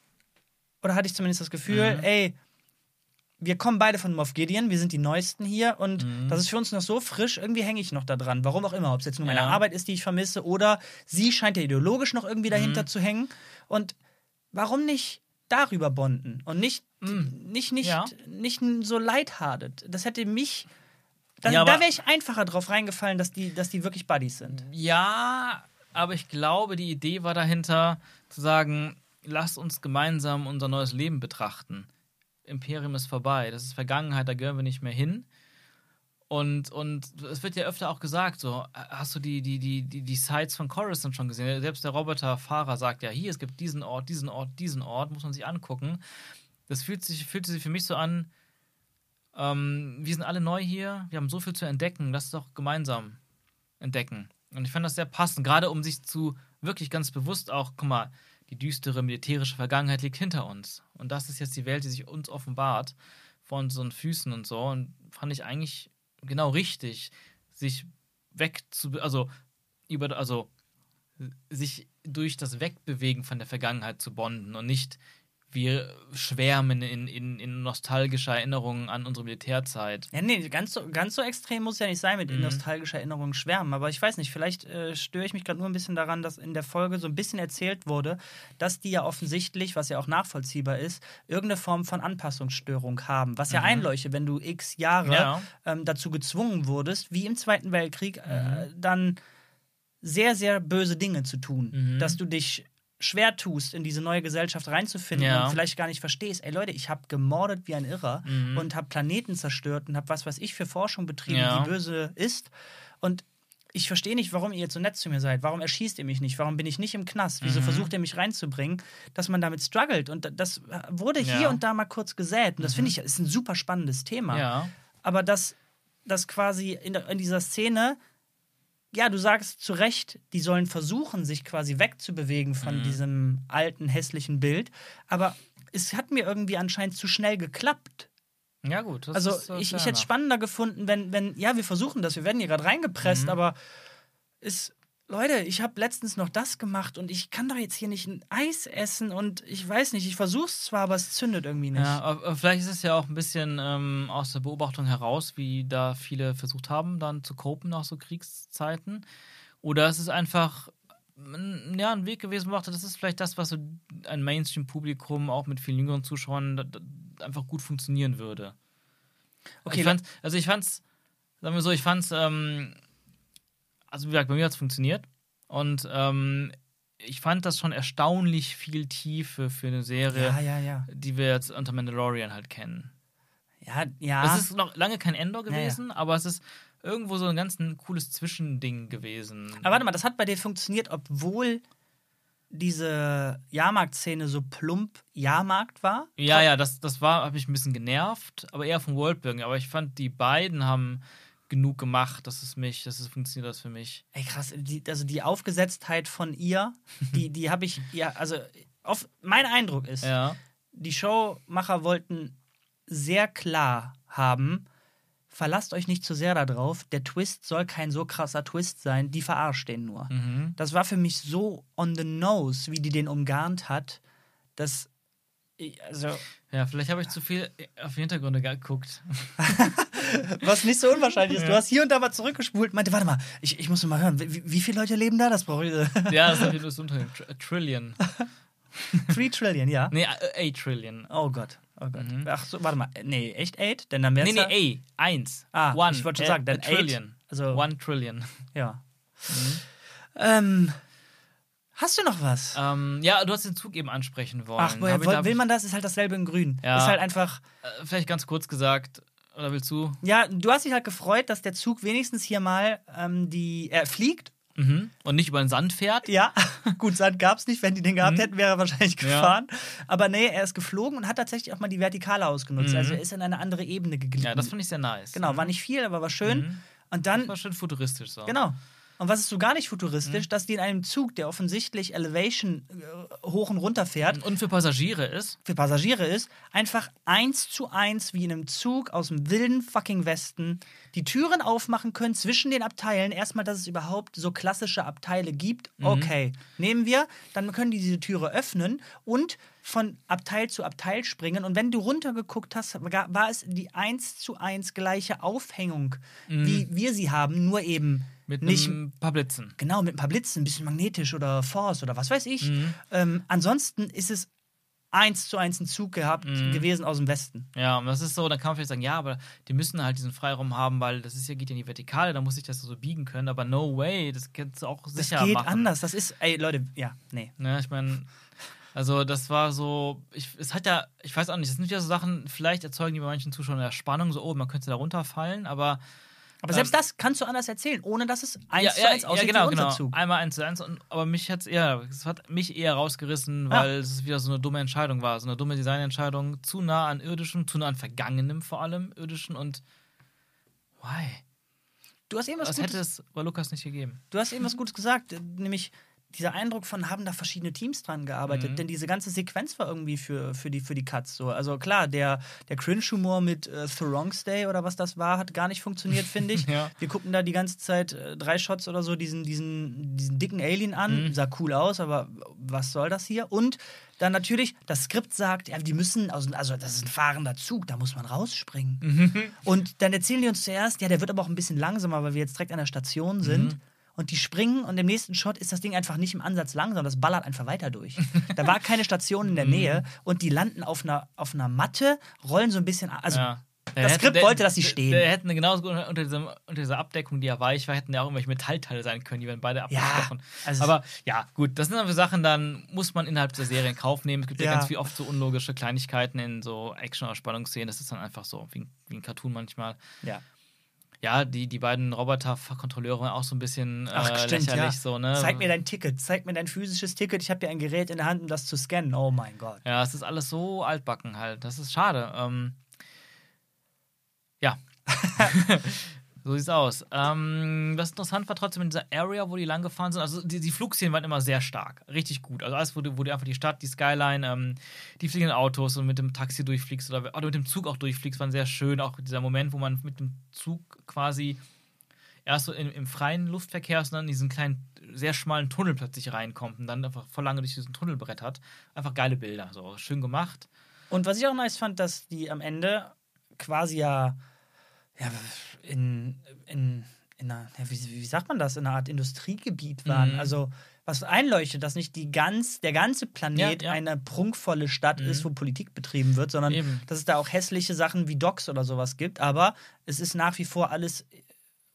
oder hatte ich zumindest das Gefühl, Mhm. ey wir kommen beide von Moff Gideon, wir sind die Neuesten hier und Mhm. das ist für uns noch so frisch, irgendwie hänge ich noch da dran. Warum auch immer, ob es jetzt nur meine Ja. Arbeit ist, die ich vermisse, oder sie scheint ja ideologisch noch irgendwie dahinter Mhm. zu hängen. Und warum nicht darüber bonden und nicht, Mhm. nicht, nicht, Ja. nicht so lighthearted? Das hätte mich. Da, Ja, da wäre ich einfacher drauf reingefallen, dass die, dass die wirklich Buddies sind. Ja, aber ich glaube, die Idee war dahinter, zu sagen, lasst uns gemeinsam unser neues Leben betrachten. Imperium ist vorbei, das ist Vergangenheit, da gehören wir nicht mehr hin. Und, und es wird ja öfter auch gesagt, so, hast du die, die, die, die, die Sites von Coruscant schon gesehen? Selbst der Roboterfahrer sagt ja, hier, es gibt diesen Ort, diesen Ort, diesen Ort, muss man sich angucken. Das fühlt sich, fühlte sich für mich so an, ähm, wir sind alle neu hier, wir haben so viel zu entdecken, lass es doch gemeinsam entdecken. Und ich fand das sehr passend, gerade um sich zu wirklich ganz bewusst auch, guck mal, die düstere militärische Vergangenheit liegt hinter uns. Und das ist jetzt die Welt, die sich uns offenbart, vor unseren Füßen und so. Und fand ich eigentlich genau richtig, sich weg zu, also über, also sich durch das Wegbewegen von der Vergangenheit zu bonden und nicht wir schwärmen in, in, in nostalgischer Erinnerung an unsere Militärzeit. Ja, nee, ganz so, ganz so extrem muss ja nicht sein mit in Mhm. nostalgischer Erinnerung schwärmen. Aber ich weiß nicht, vielleicht äh, störe ich mich gerade nur ein bisschen daran, dass in der Folge so ein bisschen erzählt wurde, dass die ja offensichtlich, was ja auch nachvollziehbar ist, irgendeine Form von Anpassungsstörung haben. Was ja einleuchtet, wenn du x Jahre Mhm. Ja. ähm, dazu gezwungen wurdest, wie im Zweiten Weltkrieg, äh, Mhm. dann sehr, sehr böse Dinge zu tun. Mhm. Dass du dich schwer tust, in diese neue Gesellschaft reinzufinden Ja. und vielleicht gar nicht verstehst, ey Leute, ich habe gemordet wie ein Irrer Mhm. und habe Planeten zerstört und habe was weiß ich für Forschung betrieben, Ja. die böse ist. Und ich verstehe nicht, warum ihr jetzt so nett zu mir seid. Warum erschießt ihr mich nicht? Warum bin ich nicht im Knast? Wieso Mhm. versucht ihr mich reinzubringen, dass man damit struggelt? Und das wurde hier Ja. und da mal kurz gesät. Und das finde ich ist ein super spannendes Thema. Aber dass das quasi in, in dieser Szene, ja, du sagst zu Recht, die sollen versuchen, sich quasi wegzubewegen von Mhm. diesem alten, hässlichen Bild. Aber es hat mir irgendwie anscheinend zu schnell geklappt. Ja, gut. das Also ist, äh, ich, ich hätte es spannender gefunden, wenn, wenn, ja, wir versuchen das, wir werden hier gerade reingepresst, Mhm. aber ist, Leute, ich habe letztens noch das gemacht und ich kann doch jetzt hier nicht ein Eis essen und ich weiß nicht, ich versuche es zwar, aber es zündet irgendwie nicht. Ja, vielleicht ist es ja auch ein bisschen ähm, aus der Beobachtung heraus, wie da viele versucht haben, dann zu copen nach so Kriegszeiten. Oder es ist einfach ja, ein Weg gewesen, wo das ist vielleicht das, was so ein Mainstream-Publikum auch mit vielen jüngeren Zuschauern da, da, einfach gut funktionieren würde. Okay, ich fand, also ich fand's, sagen wir so, ich fand's, ähm, also wie gesagt, bei mir hat's funktioniert. Und ähm, ich fand das schon erstaunlich viel Tiefe für eine Serie ja, ja, ja. die wir jetzt unter Mandalorian halt kennen. Ja, ja. Es ist noch lange kein Endor gewesen, aber es ist irgendwo so ein ganz ein cooles Zwischending gewesen. Aber warte mal, das hat bei dir funktioniert, obwohl diese Jahrmarktszene so plump Jahrmarkt war? ja, ja, das, das war, habe ich ein bisschen genervt, aber eher vom Worldbuilding. Aber ich fand, die beiden haben genug gemacht, dass es mich, dass es funktioniert das für mich. Ey, krass, die, also die Aufgesetztheit von ihr, die, die habe ich, ja, also auf, mein Eindruck ist, Ja. die Showmacher wollten sehr klar haben, verlasst euch nicht zu sehr darauf, der Twist soll kein so krasser Twist sein, die verarscht den nur. Mhm. Das war für mich so on the nose, wie die den umgarnt hat, dass, also, Ja, vielleicht habe ich zu viel auf die Hintergründe geguckt. was nicht so unwahrscheinlich ist. Du Ja. hast hier und da mal zurückgespult, meinte, warte mal, ich, ich muss mal hören, wie, wie viele Leute leben da? Das brauche ich. ja, das ist natürlich das Unternehmen. Tr a Trillion. Three Trillion, ja. Nee, a, a Trillion. Oh Gott, oh Gott. Mhm. Ach so, warte mal. Nee, echt eight? Denn dann wäre Nee, nee, A. Eins. Ah, One. ich wollte schon sagen, dann a Trillion. eight. Also, One Trillion. ja. Mhm. Ähm, hast du noch was? Ähm, ja, du hast den Zug eben ansprechen wollen. Ach, woher will, will man das? Ist halt dasselbe in Grün. Ja. Ist halt einfach. Äh, vielleicht ganz kurz gesagt, oder willst du? Ja, du hast dich halt gefreut, dass der Zug wenigstens hier mal ähm, die. Er fliegt. Mhm. Und nicht über den Sand fährt? Ja, gut, Sand gab es nicht. Wenn die den gehabt Mhm. hätten, wäre er wahrscheinlich Ja. gefahren. Aber nee, er ist geflogen und hat tatsächlich auch mal die Vertikale ausgenutzt. Mhm. Also er ist in eine andere Ebene geglitten. Ja, das fand ich sehr nice. genau, war nicht viel, aber war schön. Mhm. Und Das dann war schön futuristisch so. Genau. Und was ist so gar nicht Mhm. futuristisch, dass die in einem Zug, der offensichtlich Elevation äh, hoch und runter fährt, Und für Passagiere ist, für Passagiere ist, einfach eins zu eins wie in einem Zug aus dem wilden fucking Westen die Türen aufmachen können zwischen den Abteilen. Erstmal, dass es überhaupt so klassische Abteile gibt. Mhm. Okay, nehmen wir, dann können die diese Türe öffnen und von Abteil zu Abteil springen. Und wenn du runtergeguckt hast, war es die eins zu eins gleiche Aufhängung, wie wir sie haben, nur eben Mhm. Mit nicht ein paar Blitzen. Genau, mit ein paar Blitzen, ein bisschen magnetisch oder Force oder was weiß ich. Mhm. Ähm, ansonsten ist es eins zu eins ein Zug gehabt Mhm. gewesen aus dem Westen. Ja, und das ist so, dann kann man vielleicht sagen, ja, aber die müssen halt diesen Freiraum haben, weil das ist ja, geht ja in die Vertikale, da muss ich das so biegen können, aber no way, das kannst du auch Das sicher geht machen. anders. Das ist, ey Leute, ja, nee. Ne, ich meine, also das war so, ich, es hat ja, ich weiß auch nicht, es sind wieder so Sachen, vielleicht erzeugen die bei manchen Zuschauern ja Spannung, so, oh, man könnte da runterfallen, aber Aber selbst das kannst du anders erzählen, ohne dass es eins ja, zu ja, eins ja, aussieht genau, wie unser genau. Zug. Einmal eins zu eins, und, aber mich hat's eher, es hat mich eher rausgerissen, Ja. weil es wieder so eine dumme Entscheidung war, so eine dumme Designentscheidung, zu nah an irdischem, zu nah an vergangenem vor allem, irdischen und why? Du hast eben was Das Gutes hätte es bei Lukas nicht gegeben. Du hast eben was Gutes gesagt, nämlich dieser Eindruck von, haben da verschiedene Teams dran gearbeitet, Mhm. denn diese ganze Sequenz war irgendwie für, für, die, für die Cuts so. Also klar, der, der Cringe-Humor mit äh, Thorongs Day oder was das war, hat gar nicht funktioniert, finde ich. Ja. Wir gucken da die ganze Zeit äh, drei Shots oder so diesen, diesen, diesen dicken Alien an, sah cool aus, aber was soll das hier? Und dann natürlich, das Skript sagt, ja, die müssen, aus, also das ist ein fahrender Zug, da muss man rausspringen. Und dann erzählen die uns zuerst, ja, der wird aber auch ein bisschen langsamer, weil wir jetzt direkt an der Station sind. Und die springen und im nächsten Shot ist das Ding einfach nicht im Ansatz langsam, das ballert einfach weiter durch. Da war keine Station in der Nähe und die landen auf einer, auf einer Matte, rollen so ein bisschen, also Ja. das Der Skript der- wollte, dass sie stehen. Der hätten genauso gut unter, diesem, unter dieser Abdeckung, die ja weich war, hätten ja auch irgendwelche Metallteile sein können, die werden beide abgestochen. also- Aber ja, gut, das sind aber Sachen, dann muss man innerhalb der Serie in Kauf nehmen. Es gibt ja, Ja. ganz viel oft so unlogische Kleinigkeiten in so Action- oder Spannungsszenen. Das ist dann einfach so wie, ein- wie ein Cartoon manchmal. ja. Ja, die, die beiden Roboter-Kontrolleure waren auch so ein bisschen äh, Ach, stimmt, lächerlich. ja. So, ne? Zeig mir dein Ticket, zeig mir dein physisches Ticket. Ich habe hier ein Gerät in der Hand, um das zu scannen. Oh mein Gott. Ja, es ist alles so altbacken halt. Das ist schade. Ähm, ja. so sieht's aus. Ähm, was interessant war trotzdem in dieser Area, wo die lang gefahren sind, also die, die Flugszenen waren immer sehr stark. Richtig gut. Also alles, wo du, wo du einfach die Stadt, die Skyline, ähm, die fliegenden Autos und mit dem Taxi durchfliegst oder, oder mit dem Zug auch durchfliegst, waren sehr schön. Auch dieser Moment, wo man mit dem Zug quasi erst so im, im freien Luftverkehr ist und dann in diesen kleinen, sehr schmalen Tunnel plötzlich reinkommt und dann einfach voll lange durch diesen Tunnel brettert. Einfach geile Bilder. So schön gemacht. Und was ich auch nice fand, dass die am Ende quasi ja, ja in, in, in einer, ja, wie, wie sagt man das, in einer Art Industriegebiet waren. Mhm. Also was einleuchtet, dass nicht die ganz, der ganze Planet Ja, ja. eine prunkvolle Stadt Mhm. ist, wo Politik betrieben wird, sondern Eben. dass es da auch hässliche Sachen wie Docks oder sowas gibt. Aber es ist nach wie vor alles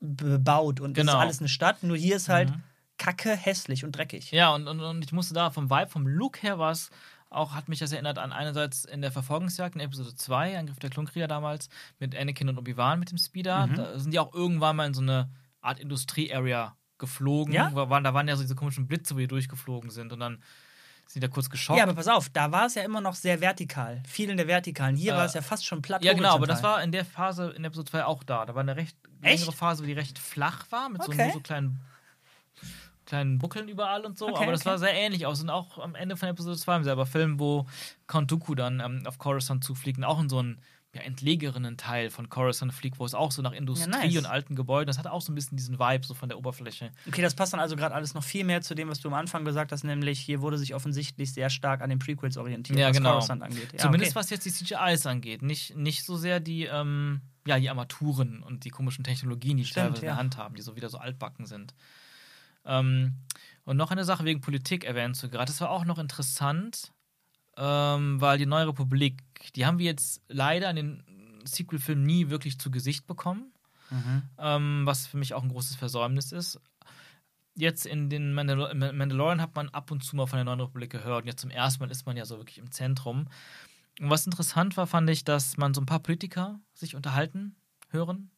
bebaut und es Genau. ist alles eine Stadt. Nur hier ist halt Mhm. kacke, hässlich und dreckig. Ja, und, und, und ich musste da vom Vibe, vom Look her war es auch, hat mich das erinnert an einerseits in der Verfolgungsjagd in Episode 2, Angriff der Klonkrieger damals, mit Anakin und Obi-Wan mit dem Speeder. Mhm. Da sind die auch irgendwann mal in so eine Art Industrie-Area geflogen. Ja? Waren, da waren ja so diese komischen Blitze, wo die durchgeflogen sind und dann sind die da kurz geschockt. Ja, aber pass auf, da war es ja immer noch sehr vertikal. Viel in der Vertikalen. Hier Äh, war es ja fast schon platt. Ja, genau, aber das war in der Phase in Episode 2 auch da. Da war eine recht Echt? längere Phase, wo die recht flach war, mit so, Okay. nur so kleinen, kleinen Buckeln überall und so. Okay, aber das okay. war sehr ähnlich aus. Und auch am Ende von Episode 2 im selber Film, wo Count Dooku dann ähm, auf Coruscant zufliegt und auch in so einen ja, entlegerenen Teil von Coruscant fliegt, wo es auch so nach Industrie nice. und alten Gebäuden, das hat auch so ein bisschen diesen Vibe so von der Oberfläche. Okay, das passt dann also gerade alles noch viel mehr zu dem, was du am Anfang gesagt hast, nämlich hier wurde sich offensichtlich sehr stark an den Prequels orientiert, Ja, was genau. Coruscant angeht. Ja, Zumindest okay. was jetzt die CGIs angeht. Nicht, nicht so sehr die, ähm, ja, die Armaturen und die komischen Technologien, die Stimmt, teilweise in ja. der Hand haben, die so wieder so altbacken sind. Ähm, und noch eine Sache wegen Politik erwähnst du gerade. Das war auch noch interessant, ähm, weil die Neue Republik, die haben wir jetzt leider in den Sequel-Filmen nie wirklich zu Gesicht bekommen, Mhm. ähm, was für mich auch ein großes Versäumnis ist. Jetzt in den Mandal Mandalorian hat man ab und zu mal von der Neuen Republik gehört. Und jetzt zum ersten Mal ist man ja so wirklich im Zentrum. Und was interessant war, fand ich, dass man so ein paar Politiker sich unterhalten hören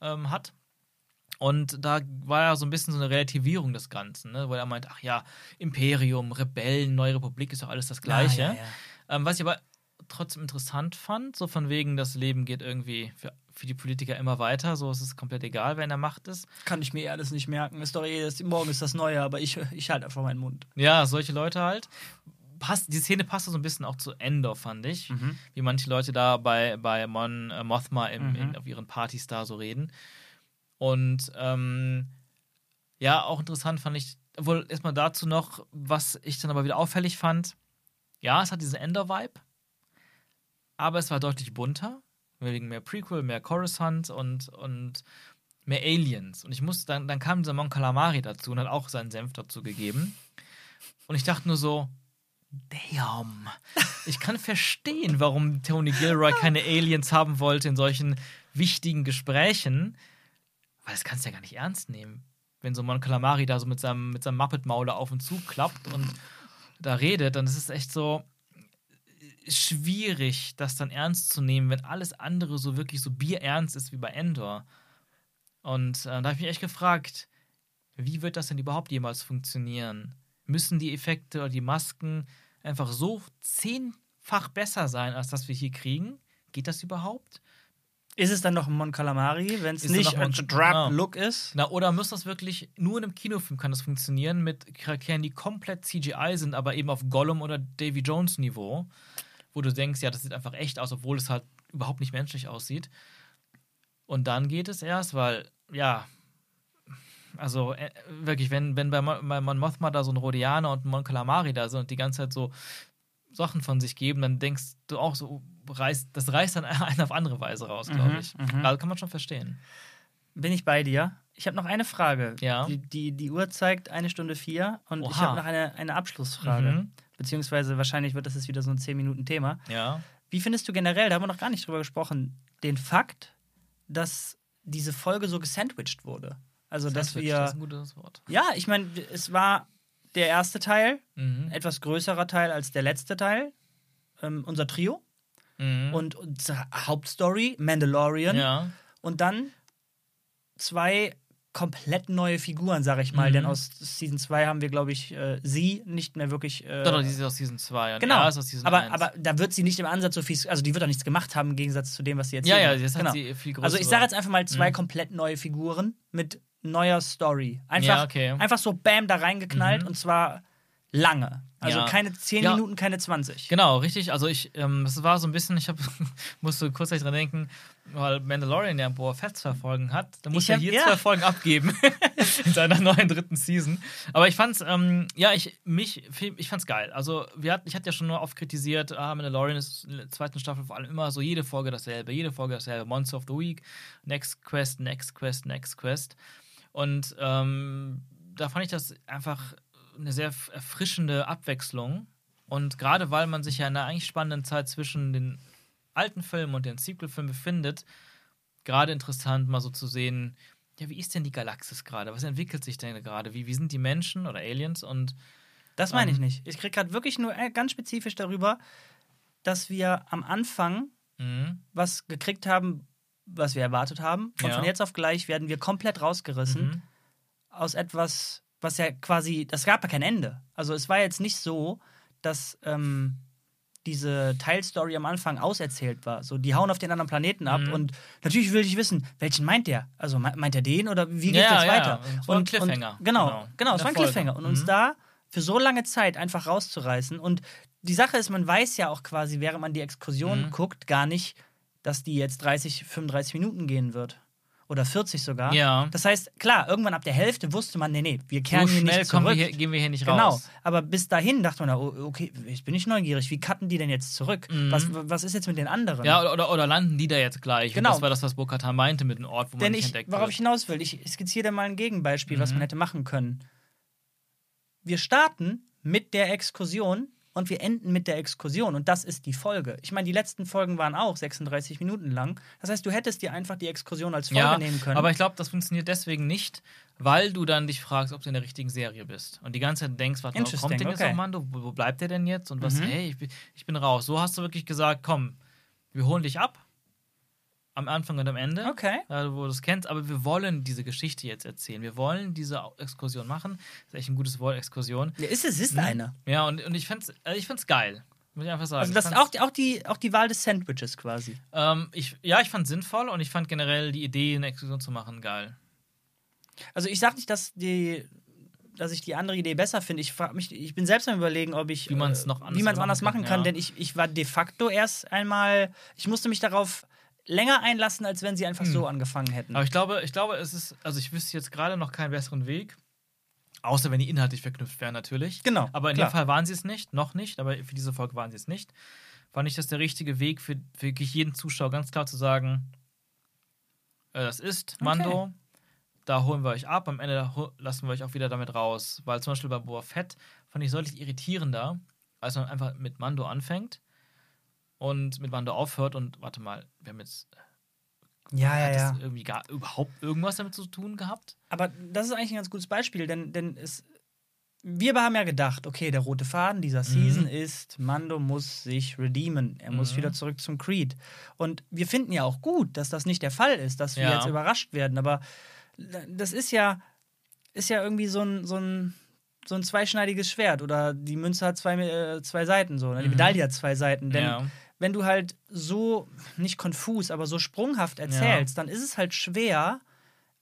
ähm, hat. Und da war ja so ein bisschen so eine Relativierung des Ganzen, ne? wo er meint, ach ja, Imperium, Rebellen, Neue Republik ist doch alles das Gleiche. Ah, ja, ja. Ähm, was ich aber trotzdem interessant fand, so von wegen, das Leben geht irgendwie für, für die Politiker immer weiter, so ist es komplett egal, wer in der Macht ist. Kann ich mir eh alles nicht merken. Ist doch eh, das, morgen ist das Neue, aber ich, ich halte einfach meinen Mund. Ja, solche Leute halt. Passt, die Szene passte so ein bisschen auch zu Endor, fand ich. Mhm. Wie manche Leute da bei, bei Mon äh, Mothma im, Mhm. in, auf ihren Partys da so reden. Und ähm, ja, auch interessant fand ich, wohl erstmal dazu noch, was ich dann aber wieder auffällig fand. Ja, es hat diesen Endor-Vibe, aber es war deutlich bunter, wegen mehr Prequel, mehr Coruscant und, und mehr Aliens. Und ich musste dann, dann kam dieser Mon Calamari dazu und hat auch seinen Senf dazu gegeben. Und ich dachte nur so, damn. Ich kann verstehen, warum Tony Gilroy keine Aliens haben wollte in solchen wichtigen Gesprächen. Weil das kannst du ja gar nicht ernst nehmen. Wenn so Mon Calamari da so mit seinem, mit seinem Muppet-Mauler auf und zu klappt und da redet, dann ist es echt so schwierig, das dann ernst zu nehmen, wenn alles andere so wirklich so bierernst ist wie bei Endor. Und äh, da habe ich mich echt gefragt, wie wird das denn überhaupt jemals funktionieren? Müssen die Effekte oder die Masken einfach so zehnfach besser sein, als das wir hier kriegen? Geht das überhaupt? Ist es dann noch ein Mon Calamari, wenn es nicht Mon- ein Drap genau. Look ist? Na, oder muss das wirklich nur in einem Kinofilm kann das funktionieren mit Charakteren, die komplett CGI sind, aber eben auf Gollum oder Davy Jones Niveau, wo du denkst, ja, das sieht einfach echt aus, obwohl es halt überhaupt nicht menschlich aussieht. Und dann geht es erst, weil, ja, also äh, wirklich, wenn, wenn bei, Mo- bei Mon Mothma da so ein Rhodianer und ein Mon Calamari da sind und die ganze Zeit so Sachen von sich geben, dann denkst du auch so, reißt, das reißt dann einen auf andere Weise raus, glaube Mhm, ich. mhm. Also kann man schon verstehen. Bin ich bei dir? Ich habe noch eine Frage. Ja. Die, die, die Uhr zeigt eine Stunde vier und ich Oha. habe noch eine, eine Abschlussfrage. Mhm. Beziehungsweise wahrscheinlich wird das jetzt wieder so ein 10-Minuten-Thema. Ja. Wie findest du generell, da haben wir noch gar nicht drüber gesprochen, den Fakt, dass diese Folge so gesandwiched wurde? Also, dass Sandwich, wir. Das ist ein gutes Wort. Ja, ich meine, es war der erste Teil, Mhm. etwas größerer Teil als der letzte Teil. Ähm, unser Trio. Mhm. Und unsere Hauptstory, Mandalorian. ja. Und dann zwei komplett neue Figuren, sag ich mal. Mhm. Denn aus Season 2 haben wir, glaube ich, äh, sie nicht mehr wirklich. Äh, Doch, doch, die ist aus Season 2. genau. Ja, Season aber, 1. aber da wird sie nicht im Ansatz so viel. Also, die wird auch nichts gemacht haben im Gegensatz zu dem, was sie jetzt ja, ja, jetzt genau. hat sie viel größer. Also, ich sage jetzt einfach mal zwei komplett neue Figuren mit neuer Story. Einfach, Ja, okay. einfach so bam da reingeknallt Mhm. und zwar lange. Also Ja. keine 10 Ja. Minuten, keine 20. Genau, richtig. Also ich, ähm, das war so ein bisschen, ich hab, musste kurz dran denken, weil Mandalorian ja Boa Fett zwei Folgen hat. Da muss Ich er hier ja. zwei Folgen abgeben in seiner neuen dritten Season. Aber ich fand's, ähm, ja, ich, mich, ich fand's geil. Also wir hat, ich hatte ja schon nur oft kritisiert, ah, Mandalorian ist in der zweiten Staffel vor allem immer so jede Folge dasselbe, jede Folge dasselbe. Monster of the Week, Next Quest, Next Quest, Next Quest. Und ähm, da fand ich das einfach eine sehr erfrischende Abwechslung. Und gerade weil man sich ja in einer eigentlich spannenden Zeit zwischen den alten Filmen und den Sequel-Filmen befindet, gerade interessant mal so zu sehen, ja, wie ist denn die Galaxis gerade? Was entwickelt sich denn gerade? Wie, wie sind die Menschen oder Aliens? Und Das meine ich Ähm. nicht. Ich kriege gerade wirklich nur äh, ganz spezifisch darüber, dass wir am Anfang mh, was gekriegt haben, was wir erwartet haben. Und Ja. von jetzt auf gleich werden wir komplett rausgerissen mhm. aus etwas, was ja quasi, das gab ja kein Ende. Also es war jetzt nicht so, dass ähm, diese Teilstory am Anfang auserzählt war. So, die hauen auf den anderen Planeten ab Mhm. und natürlich will ich wissen, welchen meint der? Also me- meint er den oder wie geht Ja, das ja, weiter? es war ein Cliffhanger. Und, genau, Genau. genau, es war ein Folge. Cliffhanger. Und uns Mhm. da für so lange Zeit einfach rauszureißen. Und die Sache ist, man weiß ja auch quasi, während man die Exkursion Mhm. guckt, gar nicht, dass die jetzt 30, 35 Minuten gehen wird. Oder 40 sogar. Ja. Das heißt, klar, irgendwann ab der Hälfte wusste man, nee, nee, wir so kehren hier schnell nicht zurück. wir hier, gehen wir hier nicht Genau, raus. aber bis dahin dachte man, oh, okay, jetzt bin ich neugierig, wie cutten die denn jetzt zurück? Mhm. Was, was ist jetzt mit den anderen? Ja, oder, oder, oder landen die da jetzt gleich? Genau. Und das war das, was Bokata meinte mit dem Ort, wo man Denn nicht ich, entdeckt worauf wird. ich hinaus will, ich skizziere dir mal ein Gegenbeispiel, was Mhm. man hätte machen können. Wir starten mit der Exkursion und wir enden mit der Exkursion und das ist die Folge. Ich meine, die letzten Folgen waren auch 36 Minuten lang. Das heißt, du hättest dir einfach die Exkursion als Folge ja, nehmen können. aber ich glaube, das funktioniert deswegen nicht, weil du dann dich fragst, ob du in der richtigen Serie bist. Und die ganze Zeit denkst, wo kommt denn jetzt okay. noch Mando? Wo, wo bleibt der denn jetzt? Und was, Mhm. hey, ich bin, ich bin raus. So hast du wirklich gesagt, komm, wir holen dich ab. Am Anfang und am Ende. Okay. äh, wo du es kennst, aber wir wollen diese Geschichte jetzt erzählen. Wir wollen diese Exkursion machen. Das ist echt ein gutes Wort, Exkursion. ja, ist es ist Mhm. eine. Ja, und, und ich find's, äh, ich find's geil. Muss ich einfach sagen. Also das ist fand's- auch, die- auch, die, auch die Wahl des Sandwiches quasi. ähm, ich, ja, ich fand sinnvoll und ich fand generell die Idee, eine Exkursion zu machen, geil. Also ich sage nicht, dass die dass ich die andere Idee besser finde. Ich frage mich, ich bin selbst am überlegen, ob ich Wie man's äh, noch anders anders machen kann, kann, ja. denn ich, ich war de facto erst einmal, ich musste mich darauf länger einlassen, als wenn sie einfach so angefangen hätten. Hm. Aber ich glaube, ich glaube, es ist, also ich wüsste jetzt gerade noch keinen besseren Weg. Außer wenn die inhaltlich verknüpft wären, natürlich. Genau, Aber in klar. dem Fall waren sie es nicht, noch nicht, aber für diese Folge waren sie es nicht. Fand ich das der richtige Weg für, für wirklich jeden Zuschauer, ganz klar zu sagen, äh, das ist Mando, da holen wir euch ab, am Ende lassen wir euch auch wieder damit raus. Weil zum Beispiel bei Boa Fett fand ich deutlich irritierender, als man einfach mit Mando anfängt und mit Mando aufhört und warte mal, wir haben jetzt ja, hat das irgendwie gar überhaupt irgendwas damit zu tun gehabt? Aber das ist eigentlich ein ganz gutes Beispiel, denn, denn es, wir haben ja gedacht, okay, der rote Faden dieser Season ist, Mando muss sich redeemen. Er muss Mhm. wieder zurück zum Creed. Und wir finden ja auch gut, dass das nicht der Fall ist, dass wir Ja. jetzt überrascht werden. Aber das ist ja, ist ja irgendwie so ein, so ein, so ein zweischneidiges Schwert. Oder die Münze hat zwei, äh, zwei Seiten, so. Ne? Die Mhm. Medaille hat zwei Seiten. Denn ja. Wenn du halt so, nicht konfus, aber so sprunghaft erzählst, dann ist es halt schwer,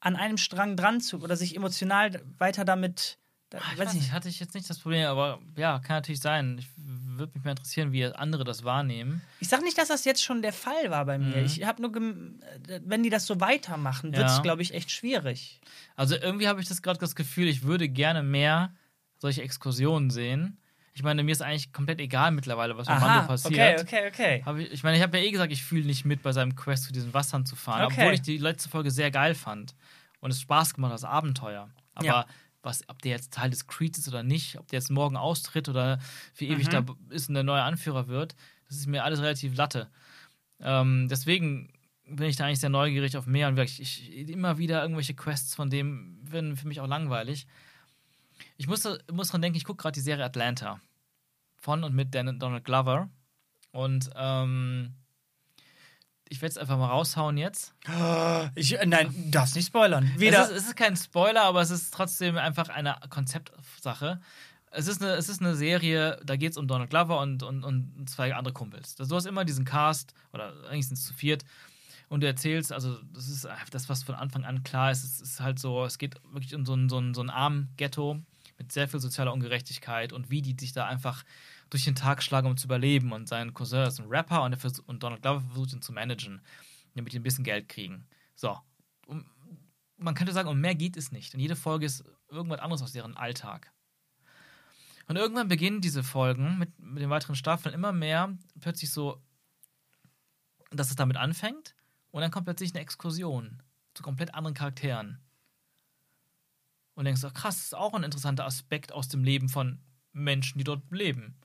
an einem Strang dran zu oder sich emotional weiter damit. Da, Ah, Ich weiß nicht, hatte ich jetzt nicht das Problem, aber ja, kann natürlich sein. Ich würde mich mal interessieren, wie andere das wahrnehmen. Ich sag nicht, dass das jetzt schon der Fall war bei mir. Mhm. Ich habe nur, äh, wenn die das so weitermachen, wird es, Ja. glaube ich, echt schwierig. Also irgendwie habe ich das gerade das Gefühl, ich würde gerne mehr solche Exkursionen sehen. Ich meine, mir ist eigentlich komplett egal mittlerweile, was mit Mando passiert. okay, okay, okay. Ich, ich meine, ich habe ja eh gesagt, ich fühle nicht mit bei seinem Quest zu diesen Wassern zu fahren, Okay. obwohl ich die letzte Folge sehr geil fand und es Spaß gemacht hat, das Abenteuer. Aber Ja. was, ob der jetzt Teil des Creeds ist oder nicht, ob der jetzt morgen austritt oder für ewig Mhm. da ist und der neue Anführer wird, das ist mir alles relativ latte. Ähm, deswegen bin ich da eigentlich sehr neugierig auf mehr und wirklich, ich, immer wieder irgendwelche Quests von dem werden für mich auch langweilig. Ich muss, muss dran denken, ich gucke gerade die Serie Atlanta von und mit Dan- Donald Glover. Und ähm, ich werde es einfach mal raushauen jetzt. Ich, äh, nein, darfst nicht spoilern. Es Weder. ist, es ist kein Spoiler, aber es ist trotzdem einfach eine Konzeptsache. Es ist eine, es ist eine Serie, da geht es um Donald Glover und, und, und zwei andere Kumpels. Du hast immer diesen Cast, oder eigentlich sind es zu viert, und du erzählst, also das ist einfach das, was von Anfang an klar ist. Es ist halt so, es geht wirklich um so ein, so ein, so ein armen Ghetto mit sehr viel sozialer Ungerechtigkeit und wie die sich da einfach durch den Tag schlagen, um zu überleben. Und sein Cousin ist ein Rapper und, er und Donald Glover versucht ihn zu managen, damit die ein bisschen Geld kriegen. So. Um, man könnte sagen, um mehr geht es nicht. Und jede Folge ist irgendwas anderes aus deren Alltag. Und irgendwann beginnen diese Folgen mit, mit den weiteren Staffeln immer mehr plötzlich so, dass es damit anfängt und dann kommt plötzlich eine Exkursion zu komplett anderen Charakteren. Und denkst, ach krass, das ist auch ein interessanter Aspekt aus dem Leben von Menschen, die dort leben.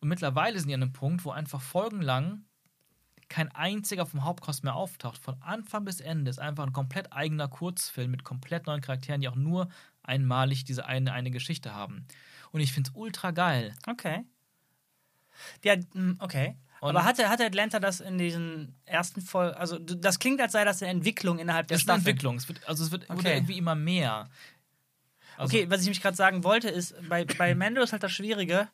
Und mittlerweile sind die an einem Punkt, wo einfach folgenlang kein einziger vom Hauptcast mehr auftaucht. Von Anfang bis Ende ist einfach ein komplett eigener Kurzfilm mit komplett neuen Charakteren, die auch nur einmalig diese eine, eine Geschichte haben. Und ich finde es ultra geil. Okay. Ja, mm, okay. Und- Aber hatte, hatte Atlanta das in diesen ersten Folgen? Also, das klingt, als sei das eine Entwicklung innerhalb der Es ist eine Staffel. Entwicklung. Es wird, also es wird Okay. irgendwie immer mehr. Also, Okay, was ich mich gerade sagen wollte, ist, bei, bei Mando ist halt das Schwierige.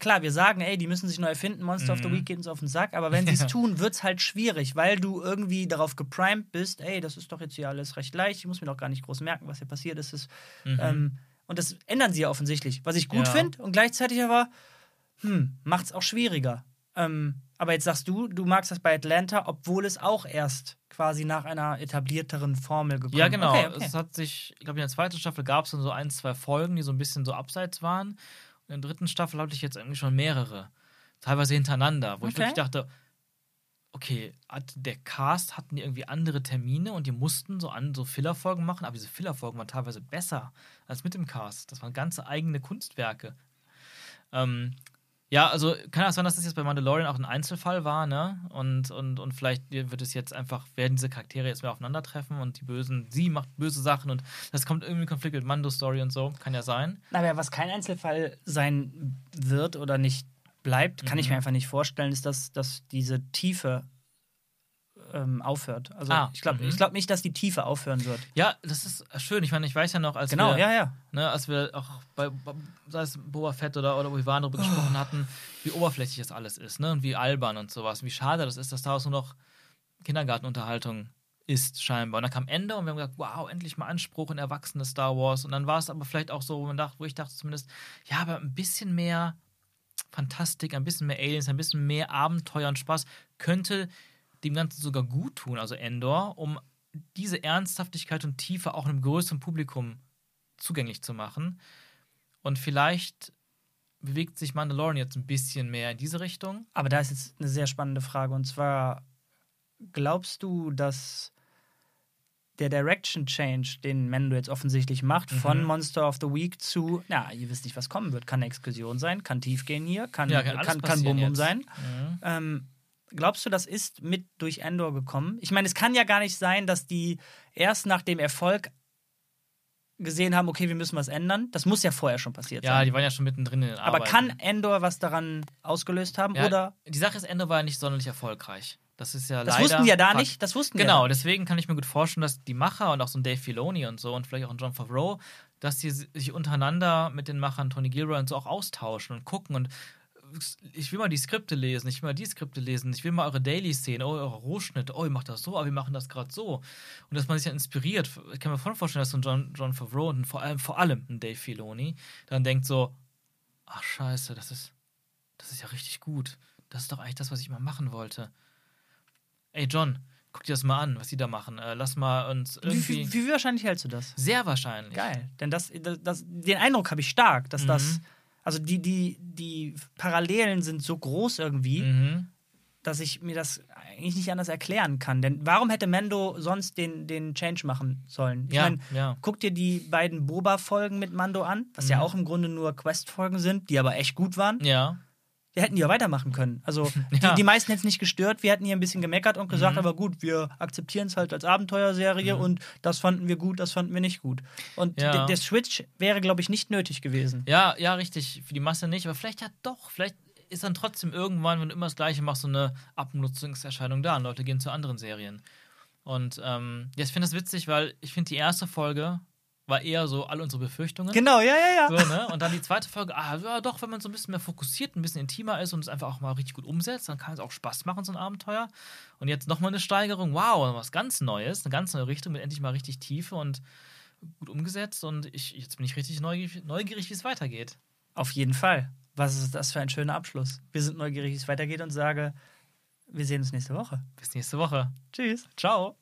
Klar, wir sagen, ey, die müssen sich neu erfinden, Monster of the Mhm. Week geht uns auf den Sack, aber wenn sie es tun, wird es halt schwierig, weil du irgendwie darauf geprimed bist, ey, das ist doch jetzt hier alles recht leicht, ich muss mir doch gar nicht groß merken, was hier passiert ist. ist Mhm. ähm, und das ändern sie ja offensichtlich, was ich gut Ja. finde und gleichzeitig aber, hm, macht es auch schwieriger. Ähm, aber jetzt sagst du, du magst das bei Atlanta, obwohl es auch erst quasi nach einer etablierteren Formel gekommen Ja, genau. Okay, okay. Es hat sich, ich glaube, in der zweiten Staffel gab es dann so ein, zwei Folgen, die so ein bisschen so abseits waren. Und in der dritten Staffel hatte ich jetzt irgendwie schon mehrere. Teilweise hintereinander, wo ich Okay. wirklich dachte, okay, hat der Cast hatten die irgendwie andere Termine und die mussten so an so Fillerfolgen machen, aber diese Fillerfolgen waren teilweise besser als mit dem Cast. Das waren ganze eigene Kunstwerke. Ähm, ja, also kann das sein, dass das jetzt bei Mandalorian auch ein Einzelfall war, ne? Und, und, und vielleicht wird es jetzt einfach, werden diese Charaktere jetzt mehr aufeinandertreffen und die Bösen, sie macht böse Sachen und das kommt irgendwie in Konflikt mit Mando-Story und so. Kann ja sein. Aber was kein Einzelfall sein wird oder nicht bleibt, kann ich Mhm. mir einfach nicht vorstellen, ist, dass, dass diese Tiefe ähm, aufhört. Also Ah, ich glaube mhm. ich glaub nicht, dass die Tiefe aufhören wird. Ja, das ist schön. Ich meine, ich weiß ja noch, als Genau, wir, ja, ja. ne, als wir auch bei, sei es Boba Fett oder, oder Obi-Wan darüber gesprochen hatten, wie oberflächlich das alles ist, ne? Und wie albern und sowas. Wie schade das ist, dass daraus nur noch Kindergartenunterhaltung ist, scheinbar. Und dann kam Ende und wir haben gesagt, wow, endlich mal Anspruch in erwachsene Star Wars. Und dann war es aber vielleicht auch so, wo, man dachte, wo ich dachte zumindest, ja, aber ein bisschen mehr Fantastik, ein bisschen mehr Aliens, ein bisschen mehr Abenteuer und Spaß könnte dem Ganzen sogar gut tun, also Endor, um diese Ernsthaftigkeit und Tiefe auch einem größeren Publikum zugänglich zu machen. Und vielleicht bewegt sich Mandalorian jetzt ein bisschen mehr in diese Richtung. Aber da ist jetzt eine sehr spannende Frage. Und zwar, glaubst du, dass der Direction Change, den Mendo jetzt offensichtlich macht, von Mhm. Monster of the Week zu, na, ihr wisst nicht, was kommen wird. Kann eine Exkursion sein, kann Tiefgehen hier, kann, Ja, kann, kann kann, passieren Bum Bum jetzt. sein. Mhm. Ähm, glaubst du, das ist mit durch Endor gekommen? Ich meine, es kann ja gar nicht sein, dass die erst nach dem Erfolg gesehen haben, okay, wir müssen was ändern. Das muss ja vorher schon passiert Ja, sein. die waren ja schon mittendrin in den Aber Arbeiten. kann Endor was daran ausgelöst haben? ja, Oder Die Sache ist, Endor war ja nicht sonderlich erfolgreich. Das ist ja das leider. wussten die ja da Fakt. nicht. Das wussten Genau, ja. deswegen kann ich mir gut vorstellen, dass die Macher und auch so ein Dave Filoni und so und vielleicht auch ein John Favreau, dass die sich untereinander mit den Machern Tony Gilroy und so auch austauschen und gucken und ich will mal die Skripte lesen, ich will mal die Skripte lesen, ich will mal eure Dailies sehen, oh, eure Rohschnitte, oh, ihr macht das so, aber wir machen das gerade so. Und dass man sich dann inspiriert. Ich kann mir voll vorstellen, dass so ein John, John Favreau und vor allem, vor allem ein Dave Filoni dann denkt so, ach scheiße, das ist, das ist ja richtig gut. Das ist doch eigentlich das, was ich mal machen wollte. Ey, John, guck dir das mal an, was die da machen. Äh, lass mal uns Wie, irgendwie. wie, wie wahrscheinlich hältst du das? Sehr wahrscheinlich. Geil. Denn das, das, das, den Eindruck habe ich stark, dass Mhm. das. Also die, die, die Parallelen sind so groß irgendwie, Mhm. dass ich mir das eigentlich nicht anders erklären kann. Denn warum hätte Mando sonst den, den Change machen sollen? Ich Ja, mein, ja. guck dir die beiden Boba-Folgen mit Mando an, was ja Mhm. auch im Grunde nur Quest-Folgen sind, die aber echt gut waren. Ja. Wir hätten die ja weitermachen können. Also die, Ja. die meisten hätten es nicht gestört. Wir hätten hier ein bisschen gemeckert und gesagt, Mhm. aber gut, wir akzeptieren es halt als Abenteuerserie und das fanden wir gut, das fanden wir nicht gut. Und Ja. der- der Switch wäre, glaube ich, nicht nötig gewesen. Ja, ja, richtig. Für die Masse nicht, aber vielleicht ja doch. Vielleicht ist dann trotzdem irgendwann, wenn du immer das Gleiche machst, so eine Abnutzungserscheinung da und Leute gehen zu anderen Serien. Und ähm, ja, ich finde das witzig, weil ich finde, die erste Folge war eher so all unsere Befürchtungen. Genau, ja, ja, ja. So, ne? Und dann die zweite Folge, ah, ja, doch, wenn man so ein bisschen mehr fokussiert, ein bisschen intimer ist und es einfach auch mal richtig gut umsetzt, dann kann es auch Spaß machen, so ein Abenteuer. Und jetzt nochmal eine Steigerung, wow, was ganz Neues, eine ganz neue Richtung mit endlich mal richtig Tiefe und gut umgesetzt. Und ich, jetzt bin ich richtig neugierig, neugierig wie es weitergeht. Auf jeden Fall. Was ist das für ein schöner Abschluss? Wir sind neugierig, wie es weitergeht und sage, wir sehen uns nächste Woche. Bis nächste Woche. Tschüss. Ciao.